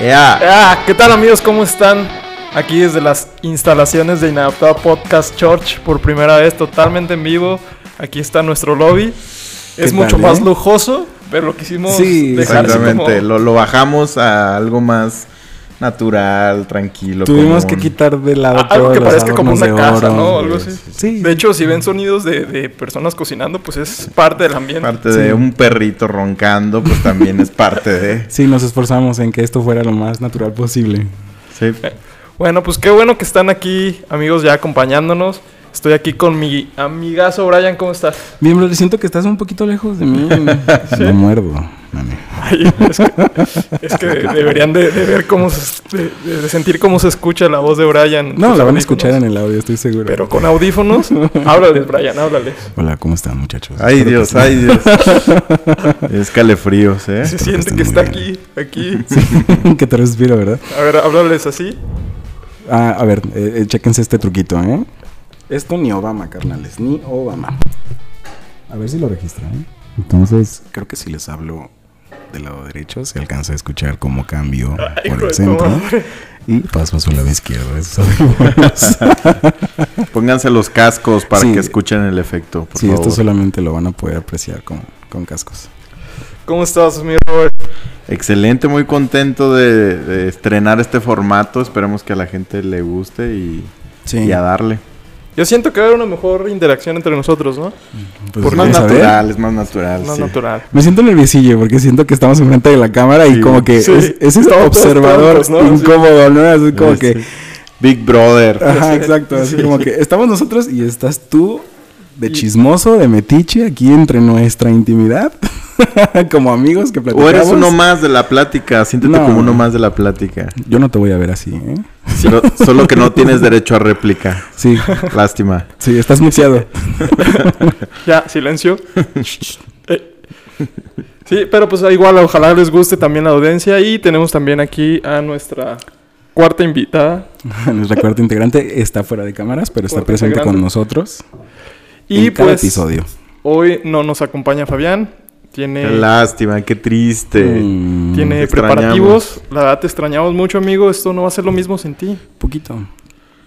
Ya. Ah, ¿Qué tal amigos? ¿Cómo están? Aquí desde las instalaciones de Inadaptado Podcast Church por primera vez totalmente en vivo. Aquí está nuestro lobby. Es ¿Qué mucho tal, más eh? lujoso, pero lo quisimos Sí, dejar Exactamente. como- Lo, lo bajamos a algo más natural, tranquilo. Tuvimos común. que quitar de lado a- todos algo que parezca como una casa, oro. ¿no? Algo así. Sí. De hecho, si ven sonidos de, de personas cocinando, pues es parte del ambiente. Parte de un perrito roncando, pues también es parte de. Sí, nos esforzamos en que esto fuera lo más natural posible. Sí. Bueno, pues qué bueno que están aquí, amigos, ya acompañándonos. Estoy aquí con mi amigazo Brian, ¿cómo estás? Bien, bro, siento que estás un poquito lejos de mí. No muerdo, mami. Ay, es que, es que deberían de, de ver cómo se, de, de sentir cómo se escucha la voz de Brian. No, la van a escuchar en el audio, estoy seguro. Pero con audífonos, háblales, Brian, háblales. Hola, ¿cómo están, muchachos? Ay, Espero Dios, ay, Dios. es calefríos, ¿eh? Se siente que está bien. aquí, aquí. sí. que te respiro, ¿verdad? A ver, háblales así. Ah, a ver, eh, eh, chéquense este truquito, ¿eh? Esto ni Obama, carnales, ni Obama. A ver si lo registra, ¿eh? Entonces, creo que si les hablo del lado derecho, se alcanza a escuchar cómo cambio Ay, por el centro. madre. Y paso a su lado izquierdo. Pónganse los cascos para Sí. que escuchen el efecto, por sí, favor. esto solamente lo van a poder apreciar con, con cascos. ¿Cómo estás, mi Robert? Excelente, muy contento de, de estrenar este formato. Esperemos que a la gente le guste y, Sí, y a darle. Yo siento que va a haber una mejor interacción entre nosotros, ¿no? pues Es más natural, es más natural. No sí. natural. Me siento nerviosillo porque siento que estamos enfrente de la cámara y Sí. como que Sí. es, es este observador tontos, ¿no? Incómodo, ¿no? Así como que... Big Brother. Ajá, exacto. Así Sí. como que estamos nosotros y estás tú de chismoso, de metiche, aquí entre nuestra intimidad, como amigos que O platicamos. eres uno más de la plática, siéntete No. como uno más de la plática. Yo no te voy a ver así, ¿eh? Solo que no tienes derecho a réplica. Sí, Lástima. sí, estás muteado. Ya, silencio. Eh. Sí, pero pues igual ojalá les guste también la audiencia y tenemos también aquí a nuestra cuarta invitada Nuestra cuarta integrante está fuera de cámaras, pero está Cuarta presente con nosotros y en cada pues episodio. hoy no nos acompaña Fabián, tiene Qué lástima, qué triste. Mm, tiene preparativos, la verdad te extrañamos mucho, amigo, esto no va a ser lo mismo sin ti. poquito.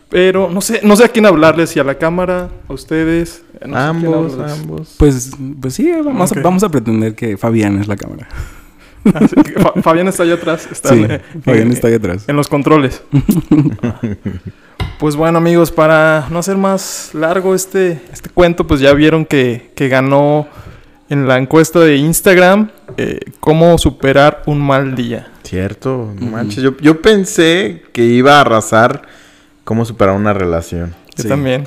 Pero no sé, no sé a quién hablarles, si a la cámara, a ustedes, no sé a quién ambos, ambos. Pues, pues sí, vamos, Ok. a, vamos a pretender que Fabián es la cámara. Así que Fa- Fabián está allá atrás, está Sí, en- Fabián en- está ahí atrás. En los controles. pues bueno, amigos, para no hacer más largo este, este cuento, pues ya vieron que, que ganó en la encuesta de Instagram eh, cómo superar un mal día. Cierto, no manches. Yo, yo pensé que iba a arrasar cómo superar una relación. Yo Sí. también.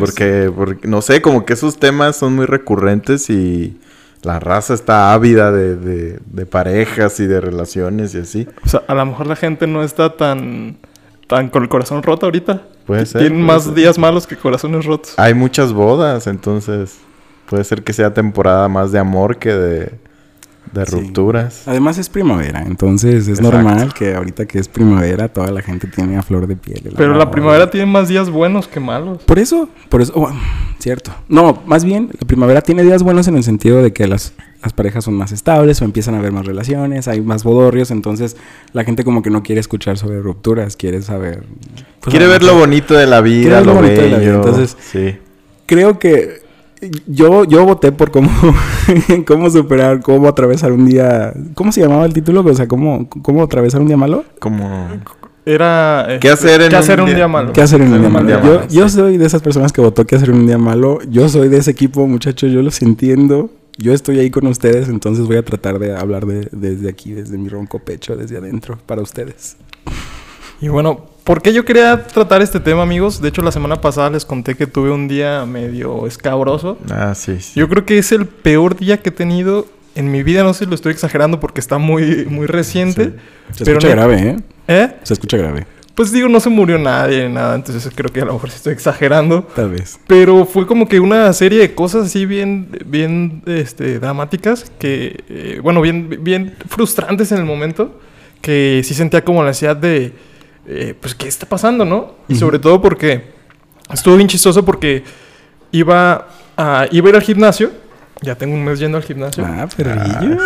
Porque, porque, no sé, como que esos temas son muy recurrentes y la raza está ávida de, de, de parejas y de relaciones y así. O sea, a lo mejor la gente no está tan, tan con el corazón roto ahorita. Puede ser. Tienen puede más ser. días malos que corazones rotos. Hay muchas bodas, entonces puede ser que sea temporada más de amor que de, de Sí. rupturas. Además es primavera, entonces es Exacto. normal que ahorita que es primavera toda la gente tiene a flor de piel. el Pero la primavera tiene más días buenos que malos. Por eso, por eso, oh, cierto. No, más bien, la primavera tiene días buenos en el sentido de que las, las parejas son más estables o empiezan a haber más relaciones, hay más bodorrios, entonces la gente como que no quiere escuchar sobre rupturas, quiere saber... pues, Quiere ver lo bonito de la vida, lo lo, bonito de la vida, bello. entonces- sí. Creo que yo, yo voté por cómo, cómo superar, cómo atravesar un día... ¿Cómo se llamaba el título? O sea, ¿cómo, cómo atravesar un día malo? Como... Era... ¿Qué este, hacer en ¿qué un hacer un día- día malo? ¿Qué hacer en un día malo? día Yo, malo, yo sí. soy de esas personas que votó que hacer un día malo. Yo soy de ese equipo, muchachos. Yo los entiendo. Yo estoy ahí con ustedes, entonces voy a tratar de hablar de, desde aquí, desde mi ronco pecho, desde adentro, para ustedes. Y bueno, ¿por qué yo quería tratar este tema, amigos? De hecho, la semana pasada les conté que tuve un día medio escabroso. Ah, sí, sí. Yo creo que es el peor día que he tenido en mi vida. No sé si lo estoy exagerando porque está muy, muy reciente. Se Pero escucha no- grave, ¿eh? ¿Eh? Se escucha grave, Pues digo, no se murió nadie, nada. Entonces creo que a lo mejor sí estoy exagerando. tal vez. Pero fue como que una serie de cosas así bien, bien este, dramáticas, que, eh, bueno, bien, bien frustrantes en el momento, que sí sentía como la ansiedad de, eh, pues, ¿qué está pasando, no? Y sobre todo porque estuvo bien chistoso porque iba a, iba a ir al gimnasio Ya tengo un mes yendo al gimnasio. Ah, perrillo.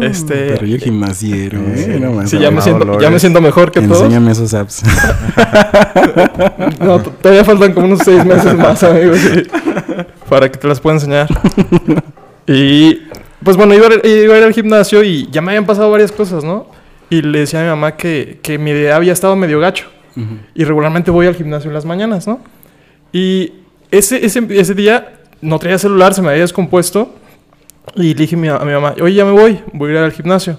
Este- Perrillo gimnasiero. Sí. eh, no más, Sí, ya me, siento, ya me siento mejor que todos. Enséñame esos apps. No, todavía faltan como unos seis meses más, amigos, para que te las pueda enseñar. Y pues bueno, iba a, iba a ir al gimnasio y ya me habían pasado varias cosas, ¿no? Y le decía a mi mamá que, que mi idea había estado medio gacho. Y regularmente voy al gimnasio en las mañanas, ¿no? Y ese, ese, ese día no traía celular, se me había descompuesto. Y le dije a mi, a mi mamá, oye, ya me voy, voy a ir al gimnasio.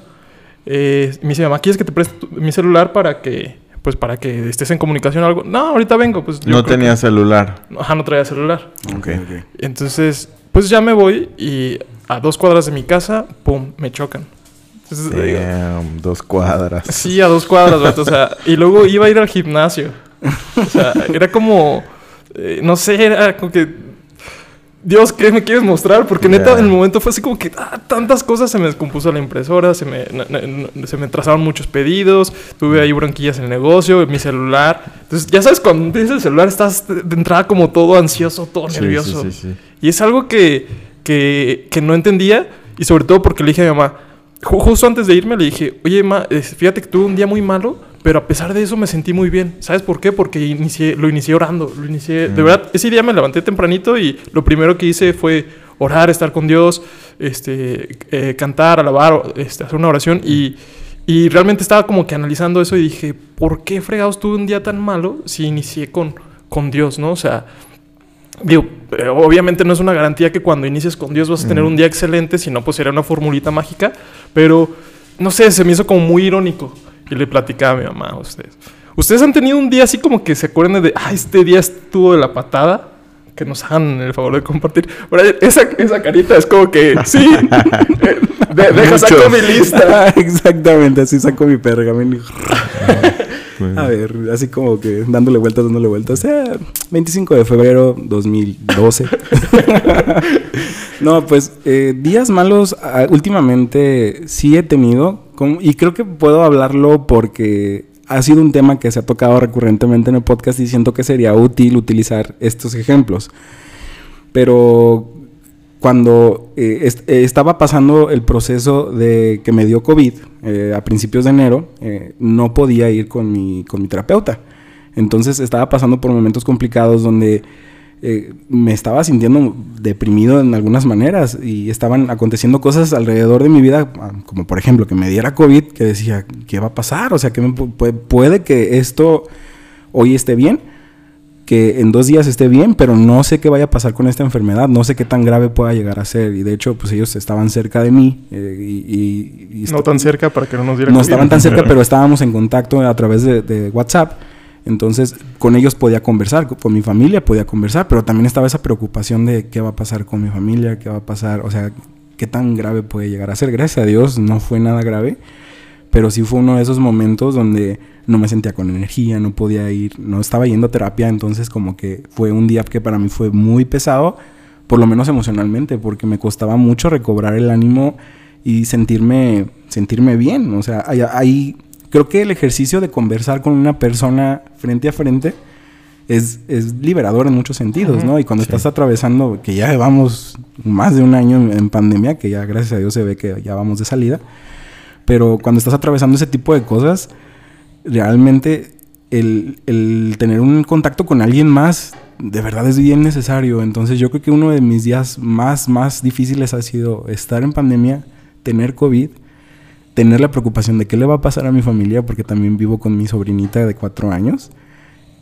Eh, y me dice, mamá, ¿quieres que te preste tu- mi celular para que, pues, para que estés en comunicación o algo? No, ahorita vengo. Pues, No tenía celular. Ajá, no traía celular. Ok. Entonces, pues ya me voy y a dos cuadras de mi casa, pum, me chocan. Entonces, digo, Damn, dos cuadras. Sí, a dos cuadras, vato, O sea, y luego iba a ir al gimnasio. O sea, era como. eh, no sé, era como que. Dios, ¿qué me quieres mostrar? Porque neta, en el momento fue así como que ah, tantas cosas. Se me descompuso la impresora, se me, na- na- se me trazaron muchos pedidos, tuve ahí bronquillas en el negocio, mi celular. Entonces, ya sabes, cuando tienes el celular estás de entrada como todo ansioso, todo Sí, nervioso. sí, sí, sí. Y es algo que, que, que no entendía. Y sobre todo porque le dije a mi mamá, justo antes de irme, le dije, oye, ma, fíjate que tuve un día muy malo, pero a pesar de eso me sentí muy bien. ¿Sabes por qué? Porque inicié, lo inicié orando. Lo inicié, De Mm. verdad, ese día me levanté tempranito y lo primero que hice fue orar, estar con Dios, este, eh, cantar, alabar, este, hacer una oración. Y, y realmente estaba como que analizando eso y dije, ¿por qué fregados tuve un día tan malo si inicié con, con Dios, no? O sea, Digo, eh, obviamente no es una garantía que cuando inicies con Dios vas a tener un día excelente, si no, pues sería una formulita mágica. Pero, no sé, se me hizo como muy irónico. Y le platicaba a mi mamá a ustedes. ¿Ustedes han tenido un día así como que se acuerdan de, ah, este día estuvo de la patada? Que nos hagan el favor de compartir. Brian, esa, esa carita es como que, sí, de- deja saco mi lista. Exactamente, así saco mi pergamino. A ver, así como que dándole vueltas, dándole vueltas. Sea, 25 de febrero 2012. no, pues eh, días malos ah, últimamente sí he tenido. y creo que puedo hablarlo porque ha sido un tema que se ha tocado recurrentemente en el podcast y siento que sería útil utilizar estos ejemplos. Pero cuando eh, eh, estaba pasando el proceso de que me dio COVID eh, a principios de enero, eh, no podía ir con mi, con mi terapeuta. Entonces estaba pasando por momentos complicados donde me estaba sintiendo deprimido en algunas maneras y estaban aconteciendo cosas alrededor de mi vida, ah, como por ejemplo que me diera COVID, que decía, ¿qué va a pasar? O sea, que puede que esto hoy esté bien, que en dos días esté bien, pero no sé qué vaya a pasar con esta enfermedad, no sé qué tan grave pueda llegar a ser. Y de hecho, pues ellos estaban cerca de mí eh, y, y- y No tan cerca para que no nos dieran no estaban tan cerca, pero estábamos en contacto a través de, de WhatsApp. Entonces, con ellos podía conversar, con mi familia podía conversar, pero también estaba esa preocupación de qué va a pasar con mi familia, qué va a pasar, o sea, qué tan grave puede llegar a ser. Gracias a Dios no fue nada grave, pero sí fue uno de esos momentos donde no me sentía con energía, no podía ir, no estaba yendo a terapia, entonces como que fue un día que para mí fue muy pesado, por lo menos emocionalmente, porque me costaba mucho recobrar el ánimo y sentirme, sentirme bien. O sea, hay, hay- creo que el ejercicio de conversar con una persona frente a frente es, es liberador en muchos sentidos. ¿no? Y cuando Sí. estás atravesando, que ya llevamos más de un año en, en pandemia, que ya gracias a Dios se ve que ya vamos de salida, pero cuando estás atravesando ese tipo de cosas, realmente el, el tener un contacto con alguien más de verdad es bien necesario. Entonces yo creo que uno de mis días más, más difíciles ha sido estar en pandemia, tener COVID, tener la preocupación de qué le va a pasar a mi familia, porque también vivo con mi sobrinita de cuatro años,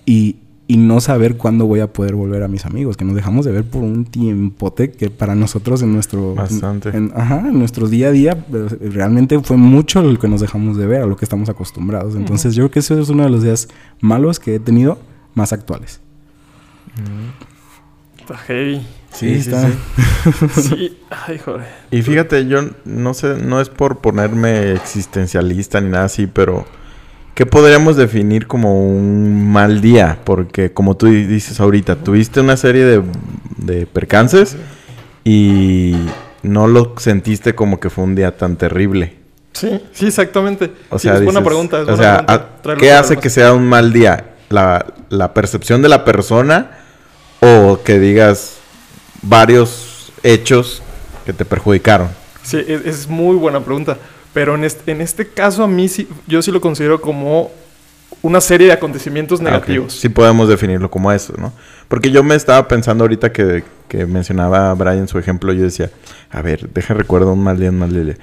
y, y no saber cuándo voy a poder volver a mis amigos, que nos dejamos de ver por un tiempote que para nosotros en nuestro... Bastante. en- ajá, en nuestro día a día pues, realmente fue mucho lo que nos dejamos de ver, a lo que estamos acostumbrados. Entonces yo creo que ese es uno de los días malos que he tenido más actuales. Está heavy. Sí, Sí, sí, está. sí. Sí, ay, joder. Y fíjate, yo no sé, no es por ponerme existencialista ni nada así, pero ¿qué podríamos definir como un mal día? Porque como tú dices ahorita, tuviste una serie de, de percances y no lo sentiste como que fue un día tan terrible. Sí, sí, exactamente. O Sí, sea, es buena pregunta. es o buena sea, pregunta. ¿qué hace que sea un mal día? ¿La, la percepción de la persona o que digas varios hechos que te perjudicaron. Sí, es, es muy buena pregunta. Pero en este, en este caso a mí sí, yo sí lo considero como una serie de acontecimientos Ah, ok. negativos. Sí podemos definirlo como eso, ¿no? Porque yo me estaba pensando ahorita que, que mencionaba Brian su ejemplo, yo decía, a ver, deja recuerdo un mal día, un mal día.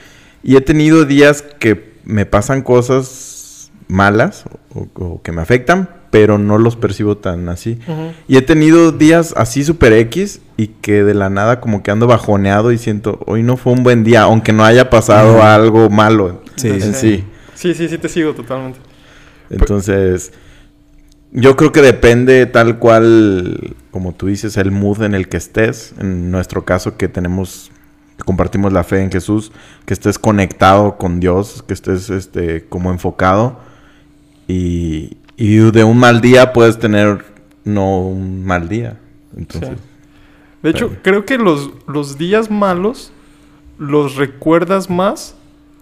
Y he tenido días que me pasan cosas malas o, o que me afectan, pero no los percibo tan así. Y he tenido días así super X y que de la nada como que ando bajoneado y siento, hoy no fue un buen día, aunque no haya pasado algo malo Sí, en sí. sí. Sí, sí, sí te sigo totalmente. Entonces, yo creo que depende tal cual, como tú dices, el mood en el que estés. En nuestro caso que tenemos, que compartimos la fe en Jesús, que estés conectado con Dios, que estés este, como enfocado. Y, y de un mal día puedes tener no un mal día. Entonces, Sí. De hecho, Pero- creo que los, los días malos los recuerdas más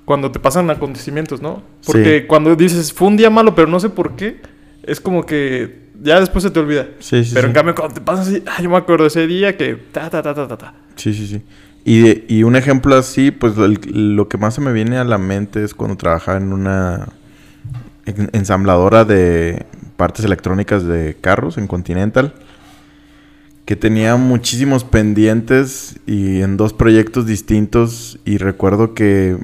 cuando te pasan acontecimientos, ¿no? Porque Sí. cuando dices, fue un día malo, pero no sé por qué, es como que ya después se te olvida. sí, sí. pero sí. en cambio, cuando te pasa así, ah, yo me acuerdo de ese día que ta, ta, ta, ta, ta, ta. Sí, sí, sí. Y, de- y un ejemplo así, pues el- lo que más se me viene a la mente es cuando trabajaba en una ensambladora de partes electrónicas de carros en Continental, que tenía muchísimos pendientes y en dos proyectos distintos y recuerdo que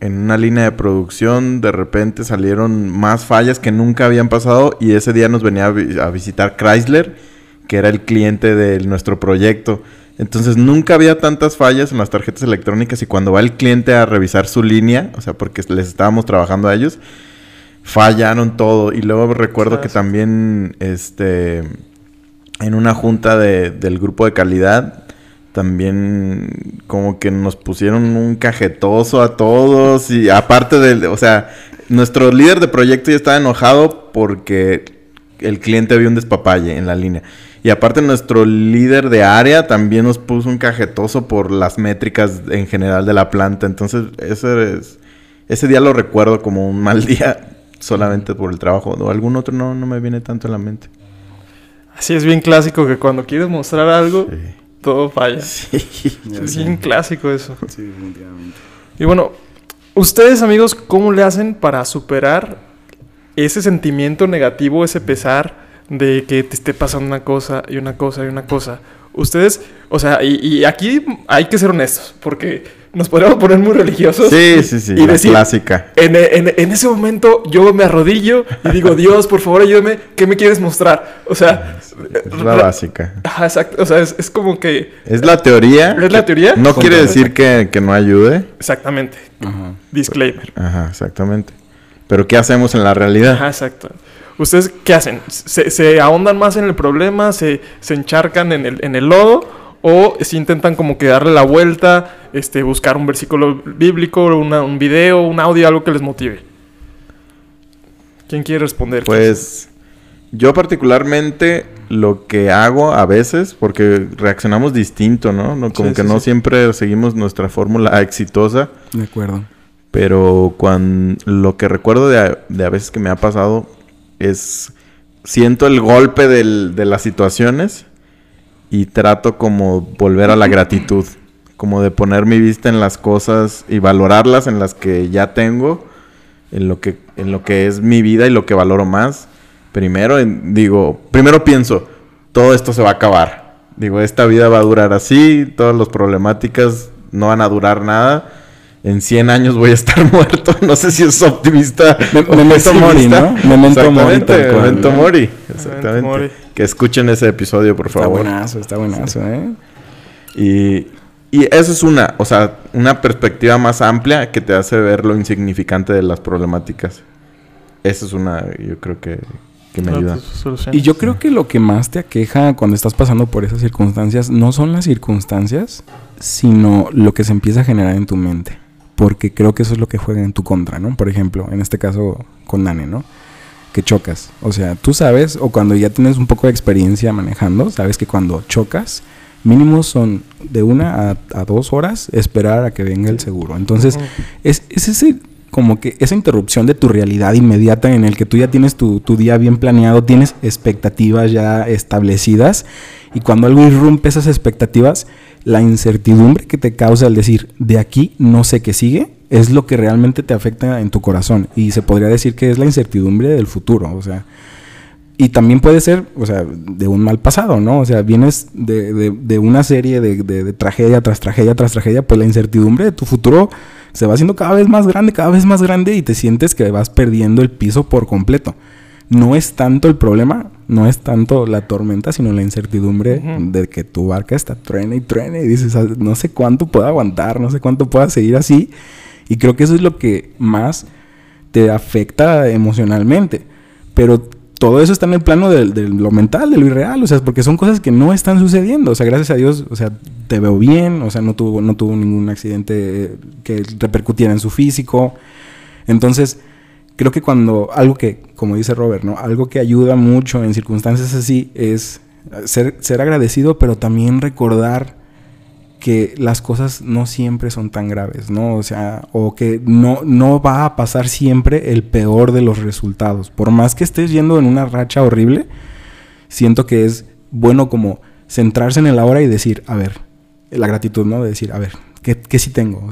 en una línea de producción de repente salieron más fallas que nunca habían pasado y ese día nos venía a, vi- a visitar Chrysler, que era el cliente de nuestro proyecto. Entonces nunca había tantas fallas en las tarjetas electrónicas y cuando va el cliente a revisar su línea, o sea, porque les estábamos trabajando a ellos, fallaron todo. Y luego recuerdo que también, este, en una junta de- del grupo de calidad, también como que nos pusieron un cajetoso a todos y aparte del, o sea, nuestro líder de proyecto ya estaba enojado porque el cliente vio un despapalle en la línea. Y aparte nuestro líder de área también nos puso un cajetoso por las métricas en general de la planta. Entonces, ese, es- ese día lo recuerdo como un mal día solamente por el trabajo. O algún otro no, no me viene tanto en la mente. Así es bien clásico que cuando quieres mostrar algo, todo falla. Sí. Es bien clásico eso. Sí, definitivamente. Y bueno, ustedes amigos, ¿cómo le hacen para superar ese sentimiento negativo, ese pesar de que te esté pasando una cosa y una cosa y una cosa? Ustedes, o sea, y, y aquí hay que ser honestos, porque nos podríamos poner muy religiosos. Sí, sí, sí. Y la decir, clásica. En, en- en ese momento yo me arrodillo y digo, Dios, por favor, ayúdame, ¿qué me quieres mostrar? O sea, Es la básica. ajá, exacto, o sea, es, es como que... Es la teoría. ¿Es la teoría? No quiere decir que, que no ayude. Exactamente, Ajá. disclaimer. Ajá, exactamente. Pero ¿qué hacemos en la realidad? Ajá, exacto. ¿Ustedes qué hacen? ¿Se, se ahondan más en el problema? ¿Se, se encharcan en el, en el lodo? ¿O si intentan como que darle la vuelta, este, buscar un versículo bíblico, una- un video, un audio, algo que les motive? ¿Quién quiere responder? Pues yo particularmente lo que hago a veces, porque reaccionamos distinto, ¿no? No- como Sí, que sí, no sí. siempre seguimos nuestra fórmula exitosa, De acuerdo. pero cuando lo que recuerdo de a, de a veces que me ha pasado es siento el golpe del- de las situaciones y trato como volver a la gratitud, como de poner mi vista en las cosas y valorarlas en las que ya tengo, en lo que en lo que es mi vida y lo que valoro más. Primero digo, primero pienso, todo esto se va a acabar. Digo, esta vida va a durar así, todas las problemáticas no van a durar nada. En 100 años voy a estar muerto. No sé si es optimista. Me- o memento mori. ¿no? Memento mori, memento mori. Exactamente. mori. Que escuchen ese episodio, por Está favor. buenazo, está buenazo, ¿eh? Y, y eso es una, o sea, una perspectiva más amplia que te hace ver lo insignificante de las problemáticas. Esa es una, yo creo que, que me ayuda. Y yo creo que lo que más te aqueja cuando estás pasando por esas circunstancias no son las circunstancias, sino lo que se empieza a generar en tu mente. Porque creo que eso es lo que juega en tu contra, ¿no? Por ejemplo, en este caso con Nane, ¿no? Que chocas. O sea, tú sabes, o cuando ya tienes un poco de experiencia manejando, sabes que cuando chocas, mínimo son de una a, a dos horas esperar a que venga el seguro. Entonces, es, es ese como que esa interrupción de tu realidad inmediata en el que tú ya tienes tu, tu día bien planeado, tienes expectativas ya establecidas y cuando algo irrumpe esas expectativas, la incertidumbre que te causa el decir, de aquí no sé qué sigue, es lo que realmente te afecta en tu corazón. Y se podría decir que es la incertidumbre del futuro, o sea. Y también puede ser, o sea, de un mal pasado, ¿no? O sea, vienes de, de, una serie de, de, tragedia tras tragedia tras tragedia, pues la incertidumbre de tu futuro se va haciendo cada vez más grande, cada vez más grande y te sientes que vas perdiendo el piso por completo. No es tanto el problema, no es tanto la tormenta, sino la incertidumbre de que tu barca está truene y truene y dices, ah, no sé cuánto puedo aguantar, no sé cuánto pueda seguir así. Y creo que eso es lo que más te afecta emocionalmente. Pero todo eso está en el plano de, lo mental, de lo irreal, o sea, porque son cosas que no están sucediendo. O sea, gracias a Dios, o sea, te veo bien, o sea, no tuvo, no tuvo ningún accidente que repercutiera en su físico. Entonces, creo que cuando algo que, como dice Robert, ¿no? Algo que ayuda mucho en circunstancias así es ser, ser agradecido, pero también recordar que las cosas no siempre son tan graves, ¿no? O sea, o que no, no va a pasar siempre el peor de los resultados. Por más que estés yendo en una racha horrible, siento que es bueno como centrarse en el ahora y decir, a ver, la gratitud, ¿no? De decir, a ver, ¿qué, sí tengo?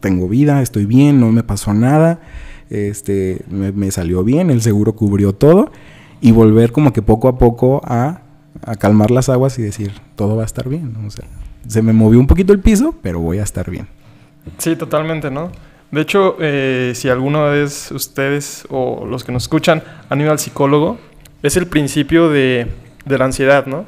Tengo vida, estoy bien, no me pasó nada, este, me, salió bien, el seguro cubrió todo, y volver como que poco a poco a, a calmar las aguas y decir, todo va a estar bien, se me movió un poquito el piso, pero voy a estar bien. Sí, totalmente, ¿no? De hecho, eh, si alguna vez ustedes o los que nos escuchan han ido al psicólogo, es el principio de, de la ansiedad, ¿no?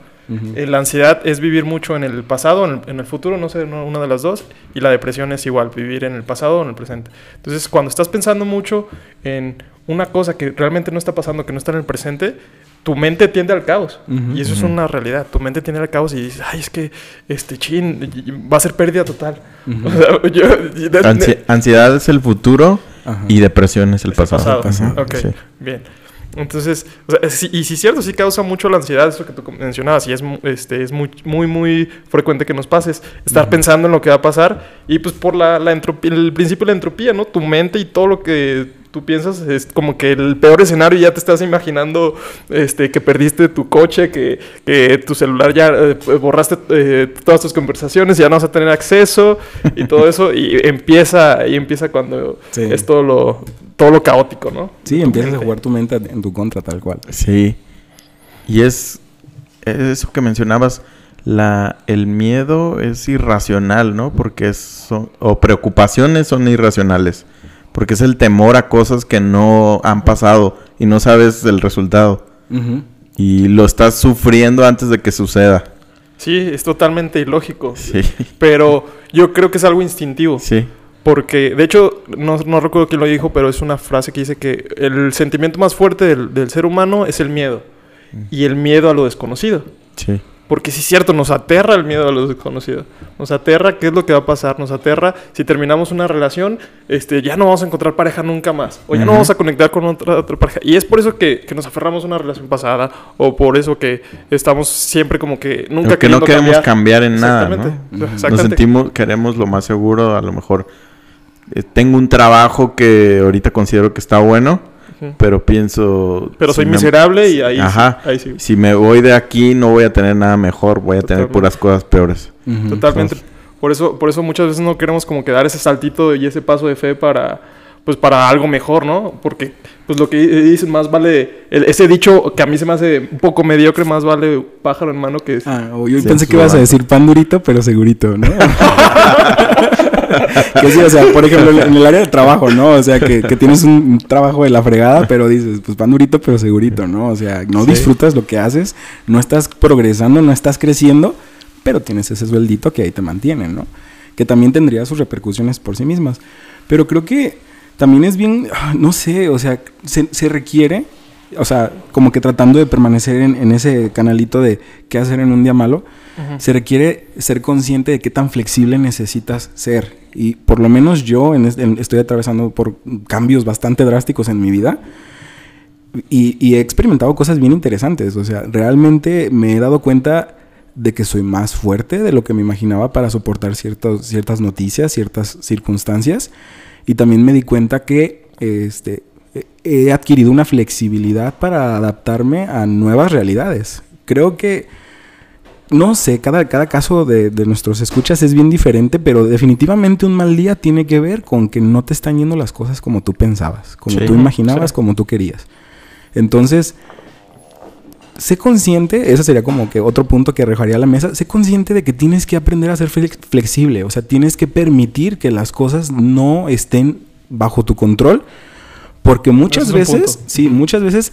Eh, la ansiedad es vivir mucho en el pasado, en el, en el, futuro, no sé, una de las dos, y la depresión es igual, vivir en el pasado o en el presente. Entonces, cuando estás pensando mucho en una cosa que realmente no está pasando, que no está en el presente, tu mente tiende al caos. y eso es una realidad. Tu mente tiende al caos y dices, ay, es que este chin va a ser pérdida total. ansiedad es el futuro y depresión es el pasado. Ok, bien. Entonces, y si es cierto, sí causa mucho la ansiedad, eso que tú mencionabas, y es, este, es muy, muy, muy frecuente que nos pases, estar pensando en lo que va a pasar, y pues por la, la entropía, el principio de la entropía, ¿no? Tu mente y todo lo que tú piensas es como que el peor escenario ya te estás imaginando este, que perdiste tu coche, que, que tu celular ya eh, borraste eh, todas tus conversaciones, ya no vas a tener acceso y todo eso y empieza y empieza cuando es todo lo todo lo caótico, ¿no? Sí, empiezas a jugar tu mente en tu contra tal cual. Sí. Y es eso que mencionabas la el miedo es irracional, ¿no? Porque son o preocupaciones son irracionales. Porque es el temor a cosas que no han pasado y no sabes el resultado. Y lo estás sufriendo antes de que suceda. Sí, es totalmente ilógico. Sí. Pero yo creo que es algo instintivo. Sí. Porque, de hecho, no, no, recuerdo quién lo dijo, pero es una frase que dice que el sentimiento más fuerte del, del ser humano es el miedo. Mm. Y el miedo a lo desconocido. Sí. Porque sí es cierto, nos aterra el miedo a lo desconocido. Nos aterra qué es lo que va a pasar. Nos aterra si terminamos una relación, este, ya no vamos a encontrar pareja nunca más. O ya no vamos a conectar con otra, otra pareja. Y es por eso que, que, nos aferramos a una relación pasada. O por eso que estamos siempre como que nunca Que no queremos cambiar, en nada. ¿no? Nos sentimos, queremos lo más seguro. A lo mejor eh, tengo un trabajo que ahorita considero que está bueno pero pienso... Pero soy miserable y ahí, Ajá. Sí, Si me voy de aquí no voy a tener nada mejor, voy a tener puras cosas peores. Totalmente. por eso, por eso muchas veces no queremos como que dar ese saltito y ese paso de fe para pues para algo mejor, ¿no? Porque pues lo que dicen más vale ese dicho que a mí se me hace un poco mediocre, más vale pájaro en mano que Ah, yo pensé que ibas a decir pan durito, pero segurito, ¿no? que sí, o sea, por ejemplo, en el área de trabajo, ¿no? O sea, que, tienes un trabajo de la fregada, pero dices, pues pan durito, pero segurito, ¿no? O sea, no disfrutas lo que haces, no estás progresando, no estás creciendo, pero tienes ese sueldito que ahí te mantiene, ¿no? Que también tendría sus repercusiones por sí mismas. Pero creo que también es bien, ah, no sé, o sea, se, requiere, o sea, como que tratando de permanecer en, ese canalito de qué hacer en un día malo, se requiere ser consciente de qué tan flexible necesitas ser. Y por lo menos yo estoy atravesando por cambios bastante drásticos en mi vida. Y, he experimentado cosas bien interesantes. O sea, realmente me he dado cuenta de que soy más fuerte de lo que me imaginaba para soportar ciertas, ciertas noticias, ciertas circunstancias. Y también me di cuenta que este, he adquirido una flexibilidad para adaptarme a nuevas realidades. Creo que no sé, cada, cada caso de, de nuestros escuchas es bien diferente, pero definitivamente un mal día tiene que ver con que no te están yendo las cosas como tú pensabas, como Sí. tú imaginabas, Sí. como tú querías. Entonces, sé consciente, ese sería como que otro punto que arrojaría a la mesa, sé consciente de que tienes que aprender a ser flex- flexible, o sea, tienes que permitir que las cosas no estén bajo tu control, porque muchas es veces, sí, muchas veces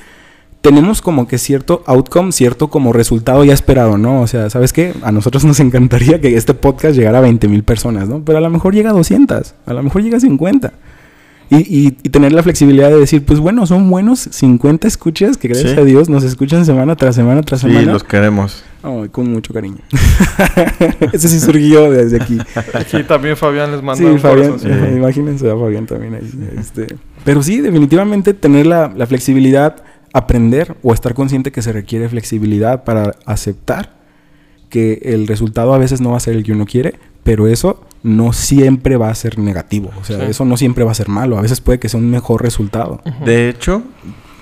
tenemos como que cierto outcome, cierto como resultado ya esperado, ¿no? O sea, ¿sabes qué? A nosotros nos encantaría que este podcast llegara a 20 mil personas, ¿no? Pero a lo mejor llega a 200, a lo mejor llega a 50. Y, y- y tener la flexibilidad de decir, pues bueno, son buenos 50 escuchas que gracias Sí. a Dios nos escuchan semana tras semana tras Sí, semana. los queremos. Ay, con mucho cariño. Ese sí surgió desde aquí. Aquí también Fabián les manda Sí, un Fabián, corazón. Sí. imagínense a Fabián también ahí. este. Pero sí, definitivamente tener la, la flexibilidad, aprender o estar consciente que se requiere flexibilidad para aceptar que el resultado a veces no va a ser el que uno quiere, pero eso no siempre va a ser negativo. O sea, Sí. eso no siempre va a ser malo. A veces puede que sea un mejor resultado. De hecho,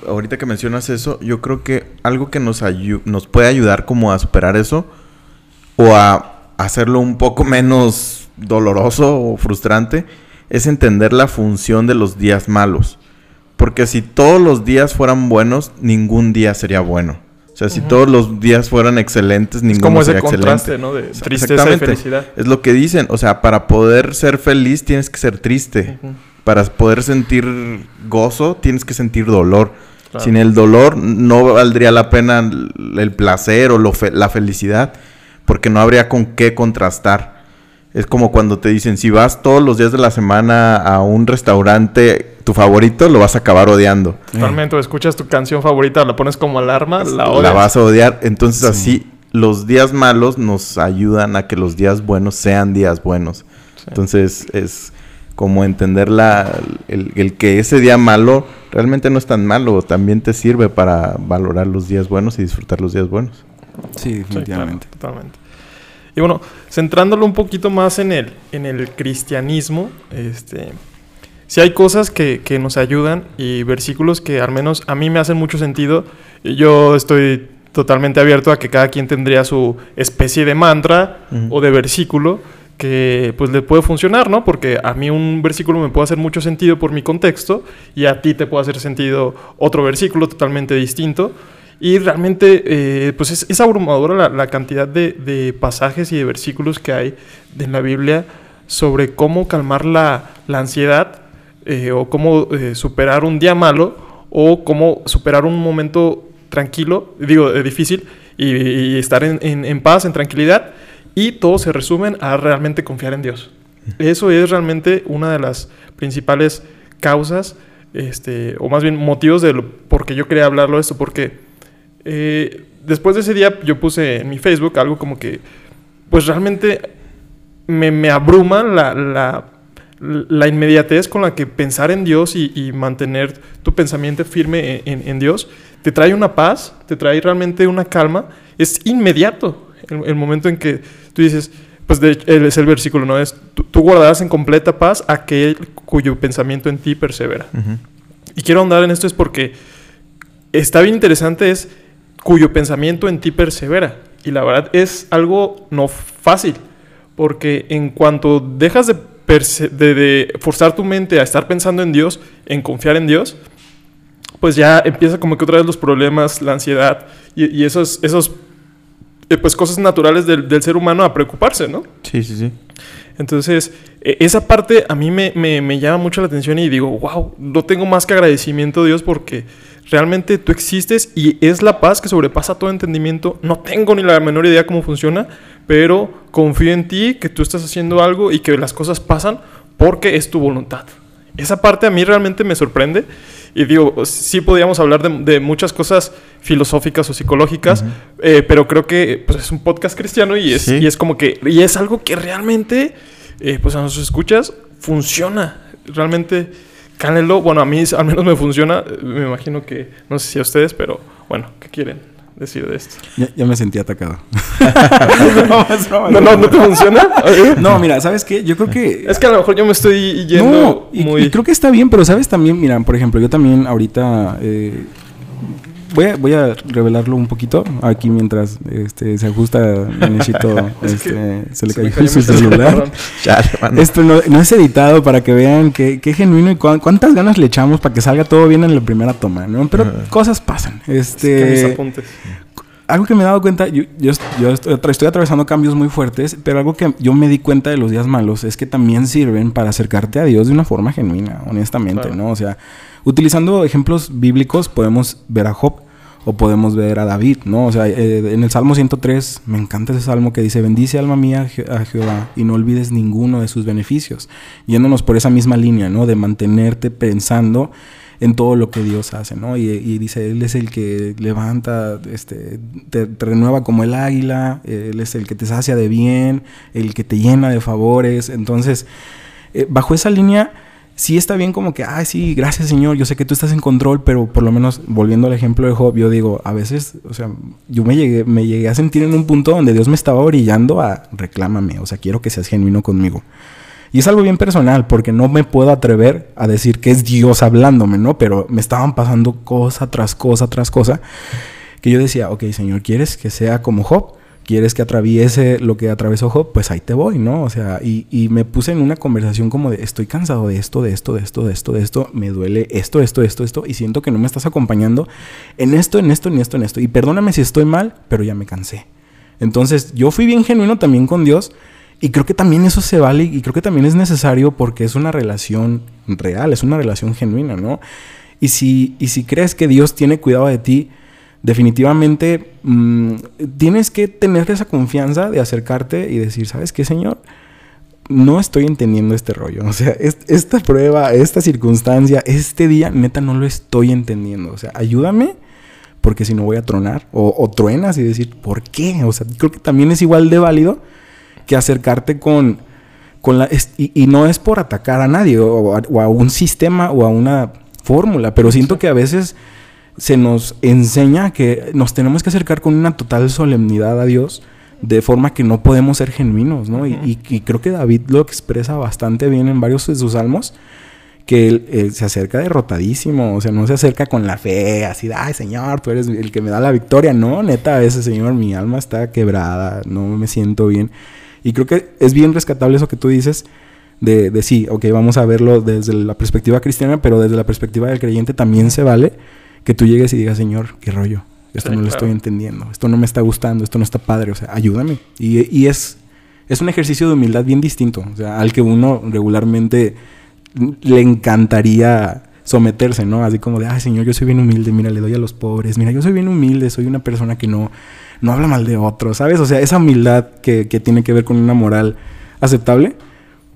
ahorita que mencionas eso, yo creo que algo que nos, ayu- nos puede ayudar como a superar eso o a hacerlo un poco menos doloroso o frustrante es entender la función de los días malos. Porque si todos los días fueran buenos, ningún día sería bueno. O sea, si todos los días fueran excelentes, es ninguno como ese sería contraste, excelente. ¿no? De tristeza y exactamente. felicidad. Es lo que dicen. O sea, para poder ser feliz tienes que ser triste. Para poder sentir gozo, tienes que sentir dolor. Claro. Sin el dolor no valdría la pena el el placer o lo fe- la felicidad, porque no habría con qué contrastar. Es como cuando te dicen, si vas todos los días de la semana a un restaurante, tu favorito, lo vas a acabar odiando. Totalmente. O escuchas tu canción favorita, la pones como alarma, la La odias. vas a odiar. Entonces Sí. así, los días malos nos ayudan a que los días buenos sean días buenos. Sí. Entonces es como entender la, el, el que ese día malo realmente no es tan malo, también te sirve para valorar los días buenos y disfrutar los días buenos. Sí, Sí, definitivamente. claro, totalmente. Y bueno, centrándolo un poquito más en el, en el cristianismo, este, sí hay cosas que, que nos ayudan y versículos que al menos a mí me hacen mucho sentido. Yo estoy totalmente abierto a que cada quien tendría su especie de mantra o de versículo que pues le puede funcionar, ¿no? Porque a mí un versículo me puede hacer mucho sentido por mi contexto y a ti te puede hacer sentido otro versículo totalmente distinto. Y realmente, eh, pues es, abrumadora la, cantidad de, pasajes y de versículos que hay en la Biblia sobre cómo calmar la, ansiedad eh, o cómo eh, superar un día malo o cómo superar un momento tranquilo, digo, difícil y, estar en, paz, en tranquilidad. Y todo se resumen a realmente confiar en Dios. Eso es realmente una de las principales causas, este, o más bien motivos de lo, por qué yo quería hablarlo de esto, porque eh, después de ese día yo puse en mi Facebook algo como que, pues realmente me, me abruma la, la, la inmediatez con la que pensar en Dios y, y mantener tu pensamiento firme en, en- en Dios te trae una paz, te trae realmente una calma. Es inmediato el, el momento en que tú dices, pues de, es el versículo, ¿no? Es, tú, tú guardarás en completa paz aquel cuyo pensamiento en ti persevera. Y quiero andar en esto es porque está bien interesante es cuyo pensamiento en ti persevera. Y la verdad es algo no fácil, porque en cuanto dejas de, de- de forzar tu mente a estar pensando en Dios, en confiar en Dios, pues ya empieza como que otra vez los problemas, la ansiedad y, y esos, esos eh, pues cosas naturales del, del ser humano a preocuparse, ¿no? Sí, sí, sí. Entonces, e- esa parte a mí me, me- me llama mucho la atención y digo, wow, no tengo más que agradecimiento a Dios porque realmente tú existes y es la paz que sobrepasa todo entendimiento. No tengo ni la menor idea cómo funciona, pero confío en ti, que tú estás haciendo algo y que las cosas pasan porque es tu voluntad. Esa parte a mí realmente me sorprende y digo, sí podríamos hablar de, de muchas cosas filosóficas o psicológicas, eh, pero creo que pues, es un podcast cristiano y es, Sí. y es como que, y es algo que realmente, eh, pues a nosotros escuchas, funciona. Realmente, cállenlo. Bueno, a mí al menos me funciona. Me imagino que, no sé si a ustedes, pero bueno, ¿qué quieren decir de esto? Ya, ya me sentí atacado. No, no, no te funciona. No, mira, ¿sabes qué? Yo creo que... Es que a lo mejor yo me estoy yendo No, y, muy. y creo que está bien, pero sabes también, mira, por ejemplo, yo también ahorita, eh, voy a, voy a revelarlo un poquito aquí mientras este, se ajusta Nenechito, este, se le se cayó su celular. Chale. Esto no, no es editado para que vean qué, qué genuino y cuán- cuántas ganas le echamos para que salga todo bien en la primera toma, ¿no? Pero cosas pasan. Que Este, apuntes. algo que me he dado cuenta, yo, yo, yo estoy, estoy atravesando cambios muy fuertes, pero algo que yo me di cuenta de los días malos es que también sirven para acercarte a Dios de una forma genuina, honestamente, Claro. ¿no? O sea, utilizando ejemplos bíblicos podemos ver a Job o podemos ver a David, ¿no? O sea, eh, en el Salmo 103 me encanta ese salmo que dice, bendice alma mía a Je- a Jehová y no olvides ninguno de sus beneficios, yéndonos por esa misma línea, ¿no? De mantenerte pensando en todo lo que Dios hace, ¿no? Y, y dice, Él es el que levanta, este, te, te renueva como el águila, Él es el que te sacia de bien, el que te llena de favores. Entonces, eh, bajo esa línea, sí está bien como que, ay, sí, gracias Señor, yo sé que tú estás en control, pero por lo menos, volviendo al ejemplo de Job, yo digo, a veces, o sea, yo me llegué, me llegué a sentir en un punto donde Dios me estaba orillando a reclámame, o sea, quiero que seas genuino conmigo. Y es algo bien personal, porque no me puedo atrever a decir que es Dios hablándome, ¿no? Pero me estaban pasando cosa tras cosa tras cosa, que yo decía, ok, Señor, ¿quieres que sea como Job? ¿Quieres que atraviese lo que atravesó Job? Pues ahí te voy, ¿no? O sea, y, y me puse en una conversación como de, estoy cansado de esto, de esto, de esto, de esto, de esto, me duele esto, esto, esto, esto, y siento que no me estás acompañando en esto, en esto, en esto, en esto. Y perdóname si estoy mal, pero ya me cansé. Entonces, yo fui bien genuino también con Dios. Y creo que también eso se vale y creo que también es necesario porque es una relación real, es una relación genuina, ¿no? Y si, y si crees que Dios tiene cuidado de ti, definitivamente mm, tienes que tener esa confianza de acercarte y decir, ¿sabes qué, Señor? No estoy entendiendo este rollo. O sea, es- esta prueba, esta circunstancia, este día, neta, no lo estoy entendiendo. O sea, ayúdame porque si no voy a tronar. O, o truenas y decir, ¿por qué? O sea, creo que también es igual de válido que acercarte con, con la... y, y no es por atacar a nadie o a, o a un sistema o a una fórmula, pero siento que a veces se nos enseña que nos tenemos que acercar con una total solemnidad a Dios de forma que no podemos ser genuinos, ¿no? Y- Ujú. y, y creo que David lo expresa bastante bien en varios de sus salmos, que él eh, se acerca derrotadísimo, o sea, no se acerca con la fe, así ay Señor, tú eres el que me da la victoria, no, neta, a veces Señor, mi alma está quebrada, no me siento bien. Y creo que es bien rescatable eso que tú dices, de, de sí, ok, vamos a verlo desde la perspectiva cristiana, pero desde la perspectiva del creyente también se vale que tú llegues y digas, Señor, qué rollo, esto Sí, no lo claro. estoy entendiendo, esto no me está gustando, esto no está padre, o sea, ayúdame. Y, y es, es un ejercicio de humildad bien distinto, o sea, al que uno regularmente le encantaría someterse, ¿no? Así como de, ay, Señor, yo soy bien humilde, mira, le doy a los pobres, mira, yo soy bien humilde, soy una persona que no, no habla mal de otros, ¿sabes? O sea, esa humildad que, que tiene que ver con una moral aceptable.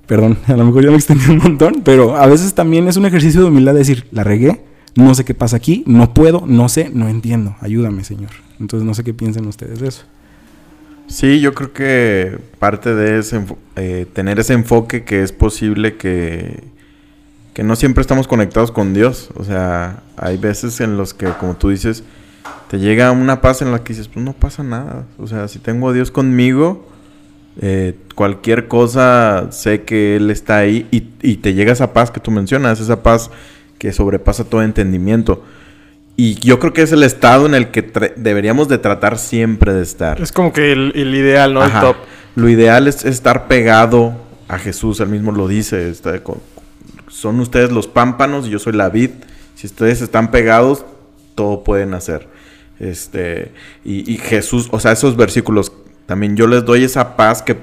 Perdón, a lo mejor ya me extendí un montón, pero a veces también es un ejercicio de humildad decir, la regué, no sé qué pasa aquí, no puedo, no sé, no entiendo, ayúdame, Señor. Entonces no sé qué piensen ustedes de eso. Sí, yo creo que parte de ese eh, tener ese enfoque que es posible que, que no siempre estamos conectados con Dios. O sea, hay veces en los que, como tú dices, te llega una paz en la que dices, pues no pasa nada. O sea, si tengo a Dios conmigo, eh, cualquier cosa sé que Él está ahí y, y te llega esa paz que tú mencionas, esa paz que sobrepasa todo entendimiento. Y yo creo que es el estado en el que deberíamos de tratar siempre de estar. Es como que el, el ideal, ¿no? Ajá. El top. Lo ideal es estar pegado a Jesús, él mismo lo dice. está con- son ustedes los pámpanos y yo soy la vid. Si ustedes están pegados, todo pueden hacer. Este, y, y Jesús, o sea, esos versículos, también yo les doy esa paz que,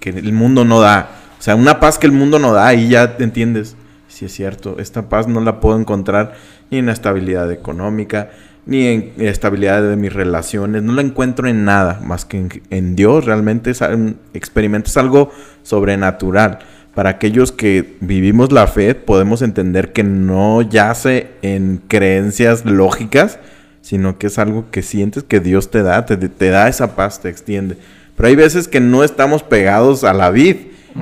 que el mundo no da. O sea, una paz que el mundo no da y ya entiendes. Si es cierto, esta paz no la puedo encontrar ni en la estabilidad económica, ni en estabilidad de mis relaciones. No la encuentro en nada más que en, en Dios. Realmente es un- experimentas algo sobrenatural. Para aquellos que vivimos la fe, podemos entender que no yace en creencias lógicas, sino que es algo que sientes que Dios te da, te, te da esa paz, te extiende. Pero hay veces que no estamos pegados a la vid,